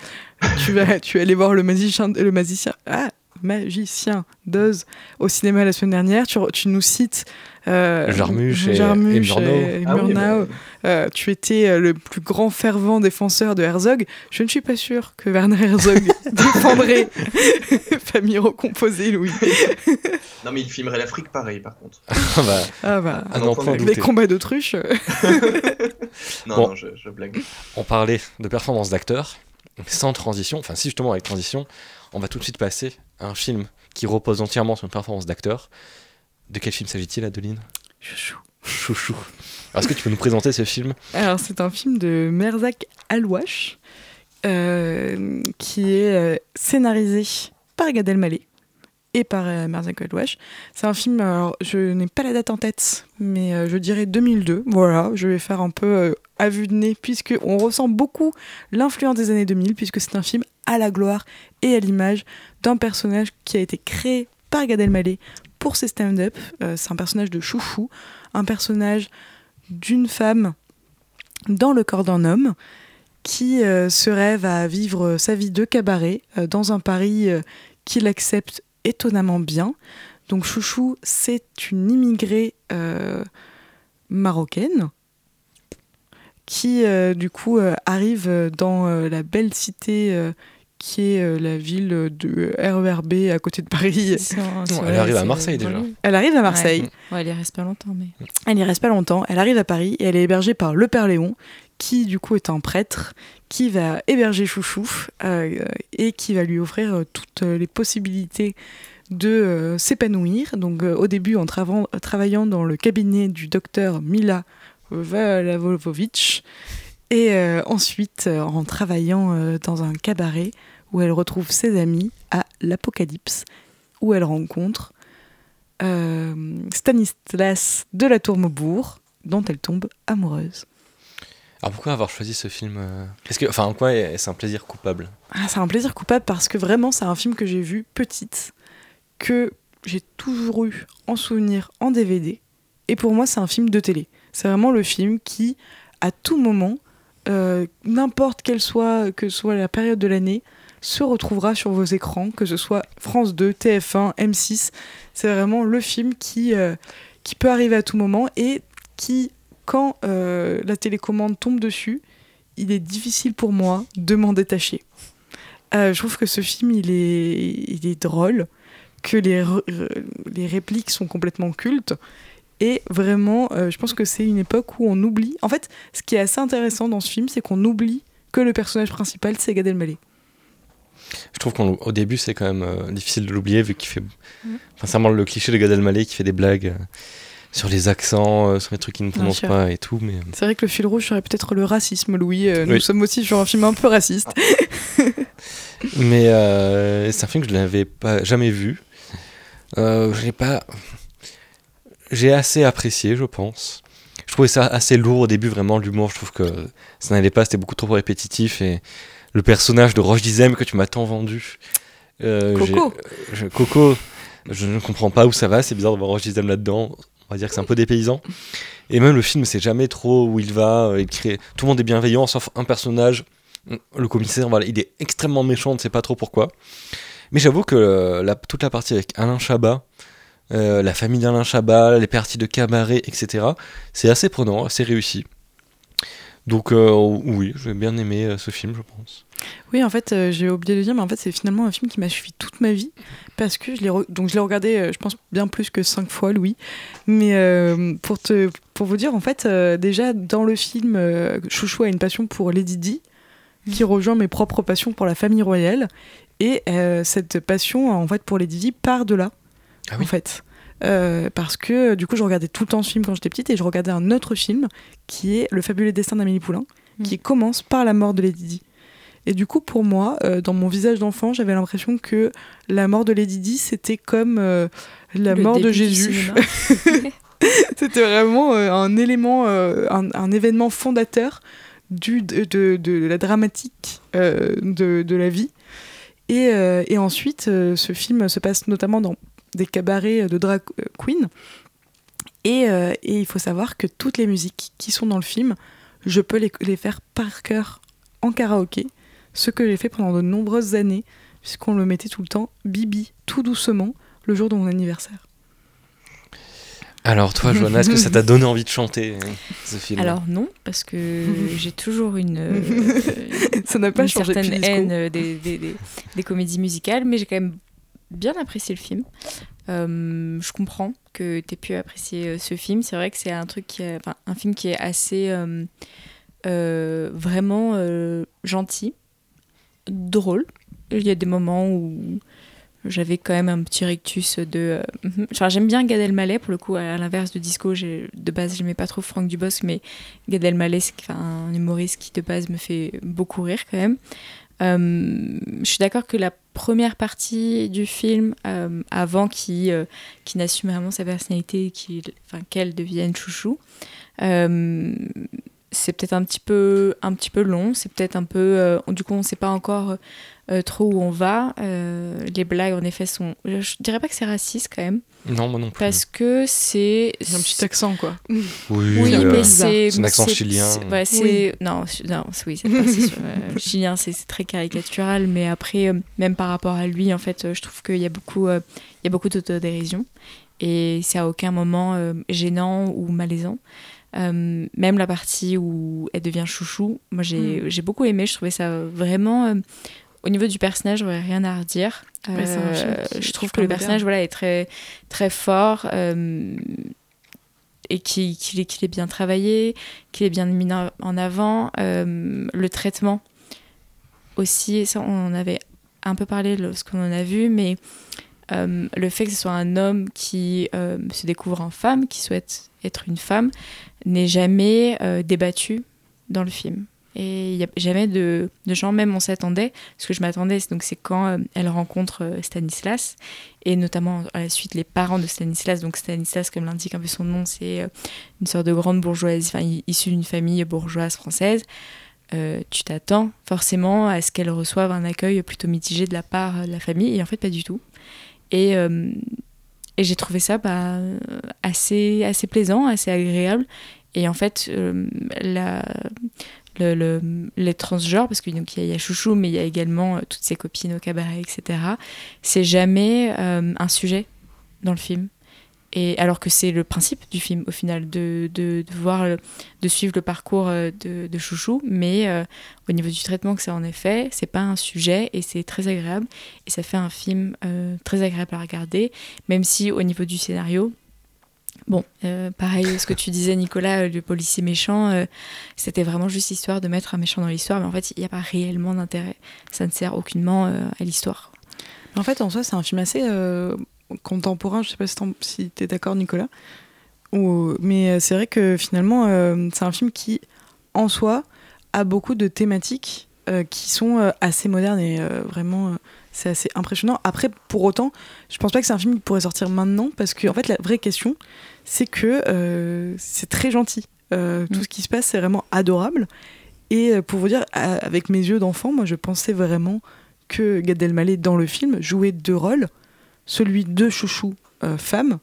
tu vas, tu vas aller voir le magicien, le magicien, ah, magicien d'Oz au cinéma la semaine dernière. Tu, nous cites euh, Jarmusch et- Jarmusch et Murnau. et Ah Murnau. bah, Euh, tu étais euh, le plus grand fervent défenseur de Herzog. Je ne suis pas sûr que Werner Herzog <laughs> défendrait <laughs> famille recomposée, Louis. <laughs> Non, mais il filmerait l'Afrique pareil, par contre. Ah bah, Ah bah, n'en point les combats d'autruche. euh, Non, Bon. non, je, je blague. On parlait de performance d'acteur, sans transition, enfin si justement avec transition, on va tout de suite passer à un film qui repose entièrement sur une performance d'acteur. De quel film s'agit-il, Adeline? Chouchou. Chouchou. Est-ce que tu peux nous présenter ce film? Alors, c'est un film de Merzak Alouache euh, qui est euh, scénarisé par Gad Elmaleh et par euh, Merzak Alouache. C'est un film, alors, je n'ai pas la date en tête, mais euh, je dirais 2002. Voilà, je vais faire un peu à vue de nez, puisque on ressent beaucoup l'influence des années 2000, puisque c'est un film à la gloire et à l'image d'un personnage qui a été créé par Gad Elmaleh pour ses stand-up. Euh, c'est un personnage de chouchou, un personnage d'une femme dans le corps d'un homme qui euh, se rêve à vivre sa vie de cabaret euh, dans un Paris qu'il accepte étonnamment bien. Donc Chouchou, c'est une immigrée marocaine qui du coup arrive dans la belle cité qui est euh, la ville de RERB à côté de Paris. Non, c'est- elle arrive à Marseille, déjà. Elle arrive à Marseille. Ouais. Ouais, elle y reste pas longtemps, mais. Elle y reste pas longtemps, elle arrive à Paris et elle est hébergée par le Père Léon, qui du coup est un prêtre, qui va héberger Chouchou euh, et qui va lui offrir euh, toutes les possibilités de euh, s'épanouir. Donc euh, au début en trava- travaillant dans le cabinet du docteur Mila Valavovic et euh, ensuite euh, en travaillant euh, dans un cabaret où elle retrouve ses amis à l'Apocalypse, où elle rencontre Stanislas de la Tour Maubourg, dont elle tombe amoureuse. Alors pourquoi avoir choisi ce film Est-ce que, enfin, en quoi est-ce un plaisir coupable? Ah, c'est un plaisir coupable parce que vraiment, c'est un film que j'ai vu petite, que j'ai toujours eu en souvenir en DVD. Et pour moi, c'est un film de télé. C'est vraiment le film qui, à tout moment, euh, n'importe quelle soit que soit la période de l'année, se retrouvera sur vos écrans, que ce soit France 2, TF1, M6. C'est vraiment le film qui, euh, qui peut arriver à tout moment et qui, quand euh, la télécommande tombe dessus, il est difficile pour moi de m'en détacher. Je trouve que ce film, il est, il est drôle, que les, les répliques sont complètement cultes. Et vraiment, euh, je pense que c'est une époque où on oublie. En fait, ce qui est assez intéressant dans ce film, c'est qu'on oublie que le personnage principal, c'est Gad Elmaleh. Je trouve qu'au début, c'est quand même euh, difficile de l'oublier vu qu'il fait. Enfin, c'est vraiment le cliché de Gad Elmaleh qui fait des blagues euh, sur les accents, euh, sur les trucs qu'il ne prononce pas et tout. Mais C'est vrai que le fil rouge serait peut-être le racisme, Louis. Nous Oui. sommes aussi sur un film un peu raciste. <laughs> Mais c'est un film que je n'avais pas jamais vu. Je l'ai pas. J'ai assez apprécié, je pense. Je trouvais ça assez lourd au début, vraiment l'humour. Je trouve que ça n'allait pas, c'était beaucoup trop répétitif et le personnage de Roche Dizem que tu m'as tant vendu. euh, Coco. je- Coco, je ne comprends pas où ça va. C'est bizarre de voir Roche Dizem là-dedans. On va dire que c'est un peu dépaysant. Et même le film, c'est jamais trop où il va. euh, Il crée... Tout le monde est bienveillant, sauf un personnage. Le commissaire, voilà, il est extrêmement méchant, on ne sait pas trop pourquoi. Mais j'avoue que euh, la- toute la partie avec Alain Chabat, euh, la famille d'Alain Chabat, les parties de cabaret, etc., c'est assez prenant, assez réussi. Donc euh, oui, j'ai bien aimé euh, ce film, je pense. Oui, en fait, euh, j'ai oublié de le dire, mais en fait, c'est finalement un film qui m'a suivi toute ma vie parce que je l'ai re- donc je l'ai regardé, euh, je pense bien plus que cinq fois, Louis. Mais euh, pour te pour vous dire, en fait, euh, déjà dans le film, euh, Chouchou a une passion pour Lady Di, qui rejoint mes propres passions pour la famille royale, et euh, cette passion, en fait, pour Lady Di part de là, Ah oui. en fait. euh, parce que du coup, je regardais tout le temps ce film quand j'étais petite et je regardais un autre film qui est Le fabuleux destin d'Amélie Poulain, Mm. qui commence par la mort de Lady Di. Et du coup, pour moi, euh, dans mon visage d'enfant, j'avais l'impression que la mort de Lady Di, c'était comme euh, la Le mort de Jésus. <laughs> c'était vraiment euh, un élément, euh, un, un événement fondateur du, de, de- de la dramatique euh, de, de la vie. Et, euh, et ensuite, euh, ce film se passe notamment dans des cabarets de drag euh, queen. Et, euh, et il faut savoir que toutes les musiques qui sont dans le film, je peux les, les faire par cœur en karaoké, ce que j'ai fait pendant de nombreuses années, puisqu'on le mettait tout le temps, Bibi, tout doucement, le jour de mon anniversaire. Alors toi, Johanna, est-ce que ça t'a donné envie de chanter euh, ce film Alors non, parce que <laughs> j'ai toujours une, euh, Ça n'a pas une changé certaine haine euh, des, des- des- des comédies musicales, mais j'ai quand même bien apprécié le film. Euh, je comprends que tu aies pu apprécier euh, ce film. C'est vrai que c'est un un film qui est assez euh, vraiment gentil, drôle. Il y a des moments où j'avais quand même un petit rictus de. mhm. Enfin, j'aime bien Gad Elmaleh pour le coup. À l'inverse de Disco, de base, j'aimais pas trop Franck Dubosc, mais Gad Elmaleh, c'est un humoriste qui de base me fait beaucoup rire quand même. Euh, je suis d'accord que la première partie du film, euh, avant qu'il euh, qu'il n'assume vraiment sa personnalité, enfin, qu'elle devienne chouchou, c'est peut-être un petit peu un petit peu long. C'est peut-être un peu, du coup, on ne sait pas encore trop où on va. Les blagues, en effet, sont. Je dirais pas que c'est raciste quand même. Non, moi non plus. Parce que c'est. Un petit accent, quoi. <laughs> Oui, Oui, euh, mais c'est. c'est un accent chilien. c'est- Ouais, c'est. Non, non, oui, <laughs> euh, chilien, c'est très caricatural, mais après, euh, même par rapport à lui, en fait, euh, je trouve qu'il y a beaucoup, euh, il y a beaucoup d'autodérision et c'est à aucun moment euh, gênant ou malaisant. Euh, même la partie où elle devient chouchou, moi j'ai Mm. j'ai beaucoup aimé, je trouvais ça vraiment. euh, au niveau du personnage, j'aurais rien à redire. Ouais, Euh, qui je trouve que le personnage voilà, est très, très fort euh, et qu'il est, est bien travaillé, qu'il est bien mis en avant. Euh, le traitement aussi, ça on en avait un peu parlé lorsqu'on en a vu, mais euh, le fait que ce soit un homme qui euh, se découvre en femme, qui souhaite être une femme, n'est jamais euh, débattu dans le film. Et il n'y a jamais de, gens, même on s'attendait, ce que je m'attendais, donc c'est quand euh, elle rencontre euh, Stanislas, et notamment à la suite les parents de Stanislas. Donc Stanislas, comme l'indique un peu son nom, c'est euh, une sorte de grande bourgeoisie, enfin issue d'une famille bourgeoise française. Euh, tu t'attends forcément à ce qu'elle reçoive un accueil plutôt mitigé de la part de la famille, et en fait pas du tout. Et, euh, j'ai trouvé ça bah, euh, assez, plaisant, assez agréable. Et en fait, euh, la, le, le- les transgenres, parce qu'il y, y a Chouchou, mais il y a également euh, toutes ses copines au cabaret, etc. C'est jamais euh, un sujet dans le film. Et alors que c'est le principe du film, au final, de, de, voir, de suivre le parcours euh, de, Chouchou, mais au niveau du traitement que ça en fait, c'est pas un sujet et c'est très agréable. Et ça fait un film très agréable à regarder, même si au niveau du scénario, Bon, euh, pareil, ce que tu disais, Nicolas, euh, le policier méchant, euh, c'était vraiment juste histoire de mettre un méchant dans l'histoire, mais en fait, il n'y a pas réellement d'intérêt. Ça ne sert aucunement euh, à l'histoire. En fait, en soi, c'est un film assez contemporain. Je sais pas si tu es d'accord, Nicolas. Ou, mais c'est vrai que finalement, c'est un film qui, en soi, a beaucoup de thématiques qui sont assez modernes et vraiment, c'est assez impressionnant. Après, pour autant, je pense pas que c'est un film qui pourrait sortir maintenant parce que, en fait, la vraie question, c'est que euh, c'est très gentil. Euh, Tout ce qui se passe, c'est vraiment adorable. Et euh, pour vous dire, avec mes yeux d'enfant, moi, je pensais vraiment que Gad Elmaleh dans le film jouait deux rôles, celui de chouchou euh, femme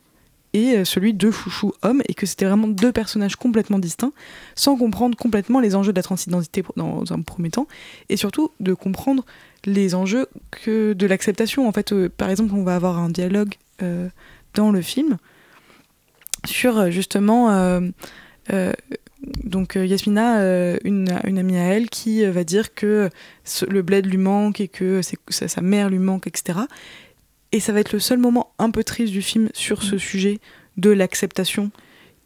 et euh, celui de chouchou homme, et que c'était vraiment deux personnages complètement distincts, sans comprendre complètement les enjeux de la transidentité dans un premier temps, et surtout de comprendre les enjeux de l'acceptation. En fait, euh, par exemple, on va avoir un dialogue euh, dans le film sur justement donc Yasmina, une, amie à elle, qui va dire que le bled lui manque et que sa mère lui manque, etc. Et ça va être le seul moment un peu triste du film sur ce sujet de l'acceptation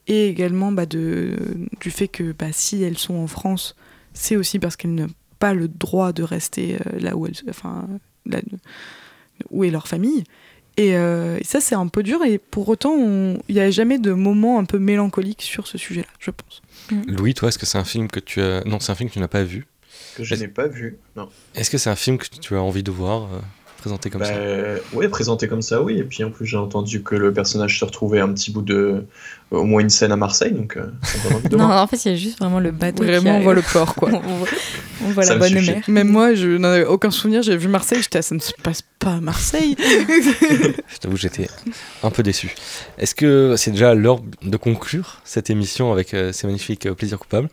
et également bah, de, du fait que bah, si elles sont en France, c'est aussi parce qu'elles n'ont pas le droit de rester euh, là où elles, enfin, là, où est leur famille. Et, euh, et ça, c'est un peu dur. Et pour autant, on- il n'y a jamais de moment un peu mélancolique sur ce sujet-là, je pense. Louis, toi, est-ce que c'est un film que tu as. Non, c'est un film que tu n'as pas vu? Que je n'ai pas vu, non. Est-ce que c'est un film que tu as envie de voir euh, présenté comme ça Oui, présenté comme ça, oui. Et puis en plus, j'ai entendu que le personnage se retrouvait un petit bout de. au moins une scène à Marseille, donc euh, de Non, en fait, il y a juste vraiment le bateau. Vraiment, qui on voit le port, quoi. <laughs> on voit, on voit Ça la bonne suffit. mer. Même moi, je n'en avais aucun souvenir. J'avais vu Marseille, j'étais, ah, ça ne se passe pas à Marseille. <laughs> Je t'avoue, j'étais un peu déçu. Est-ce que c'est déjà l'heure de conclure cette émission avec euh, ces magnifiques euh, plaisirs coupables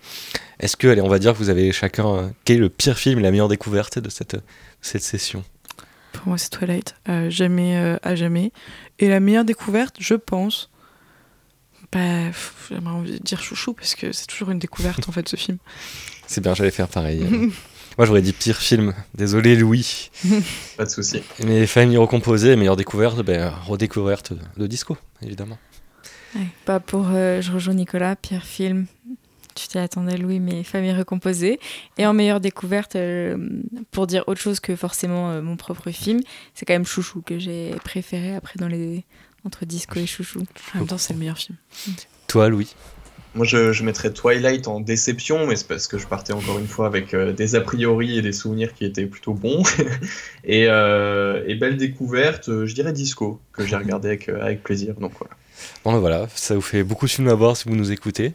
Est-ce que, allez, on va dire que vous avez chacun. euh, quel est le pire film et la meilleure découverte de cette, de cette session? Pour moi, c'est Twilight, euh, jamais euh, à jamais. Et la meilleure découverte, je pense, bah, j'aimerais envie de dire chouchou parce que c'est toujours une découverte en fait ce film. <laughs> C'est bien, j'allais faire pareil. euh. Moi, j'aurais dit pire film. Désolé, Louis. <laughs> Pas de souci. Mais famille recomposée, meilleure découverte, ben, redécouverte de disco, évidemment. Ouais. Bah pour, euh, je rejoins Nicolas, pire film. Tu t'y attendais, Louis, mais famille recomposée. Et en meilleure découverte, euh, pour dire autre chose que forcément euh, mon propre film, c'est quand même Chouchou que j'ai préféré après dans les entre Disco et Chouchou. En même temps, c'est le meilleur film. Toi, Louis? Moi, je, je mettrais Twilight en déception, mais c'est parce que je partais encore une fois avec euh, des a priori et des souvenirs qui étaient plutôt bons. <laughs> et, euh, et belle découverte, euh, je dirais Disco, que j'ai regardé avec, avec plaisir. Donc voilà. Bon, ben voilà, ça vous fait beaucoup de films à voir si vous nous écoutez.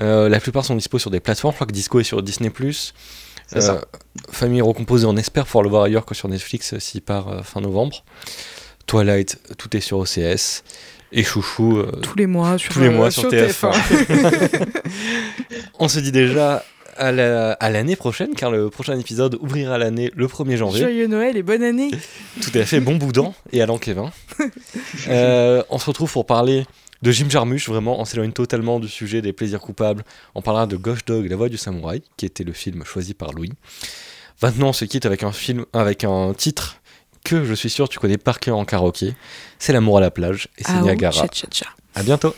Euh, la plupart sont dispo sur des plateformes. Je crois que Disco est sur Disney. Ça. Famille recomposée, on espère pouvoir le voir ailleurs que sur Netflix euh, s'il part euh, fin novembre. Twilight, tout est sur OCS. Et Chouchou, euh, Tous les mois sur, tous les euh, mois sur, sur TF1. <laughs> on se dit déjà à la- à l'année prochaine, car le prochain épisode ouvrira l'année le 1er janvier. Joyeux Noël et bonne année. Tout à fait, bon boudin et Alain Kevin. <laughs> Euh, on se retrouve pour parler de Jim Jarmusch, vraiment, on s'éloigne totalement du sujet des plaisirs coupables. On parlera de Ghost Dog, La Voix du Samouraï, qui était le film choisi par Louis. Maintenant, on se quitte avec un film, avec un titre que je suis sûr tu connais par cœur en karaoké. C'est L'amour à la plage et c'est Ah oh, Niagara. chat, chat, chat. À bientôt.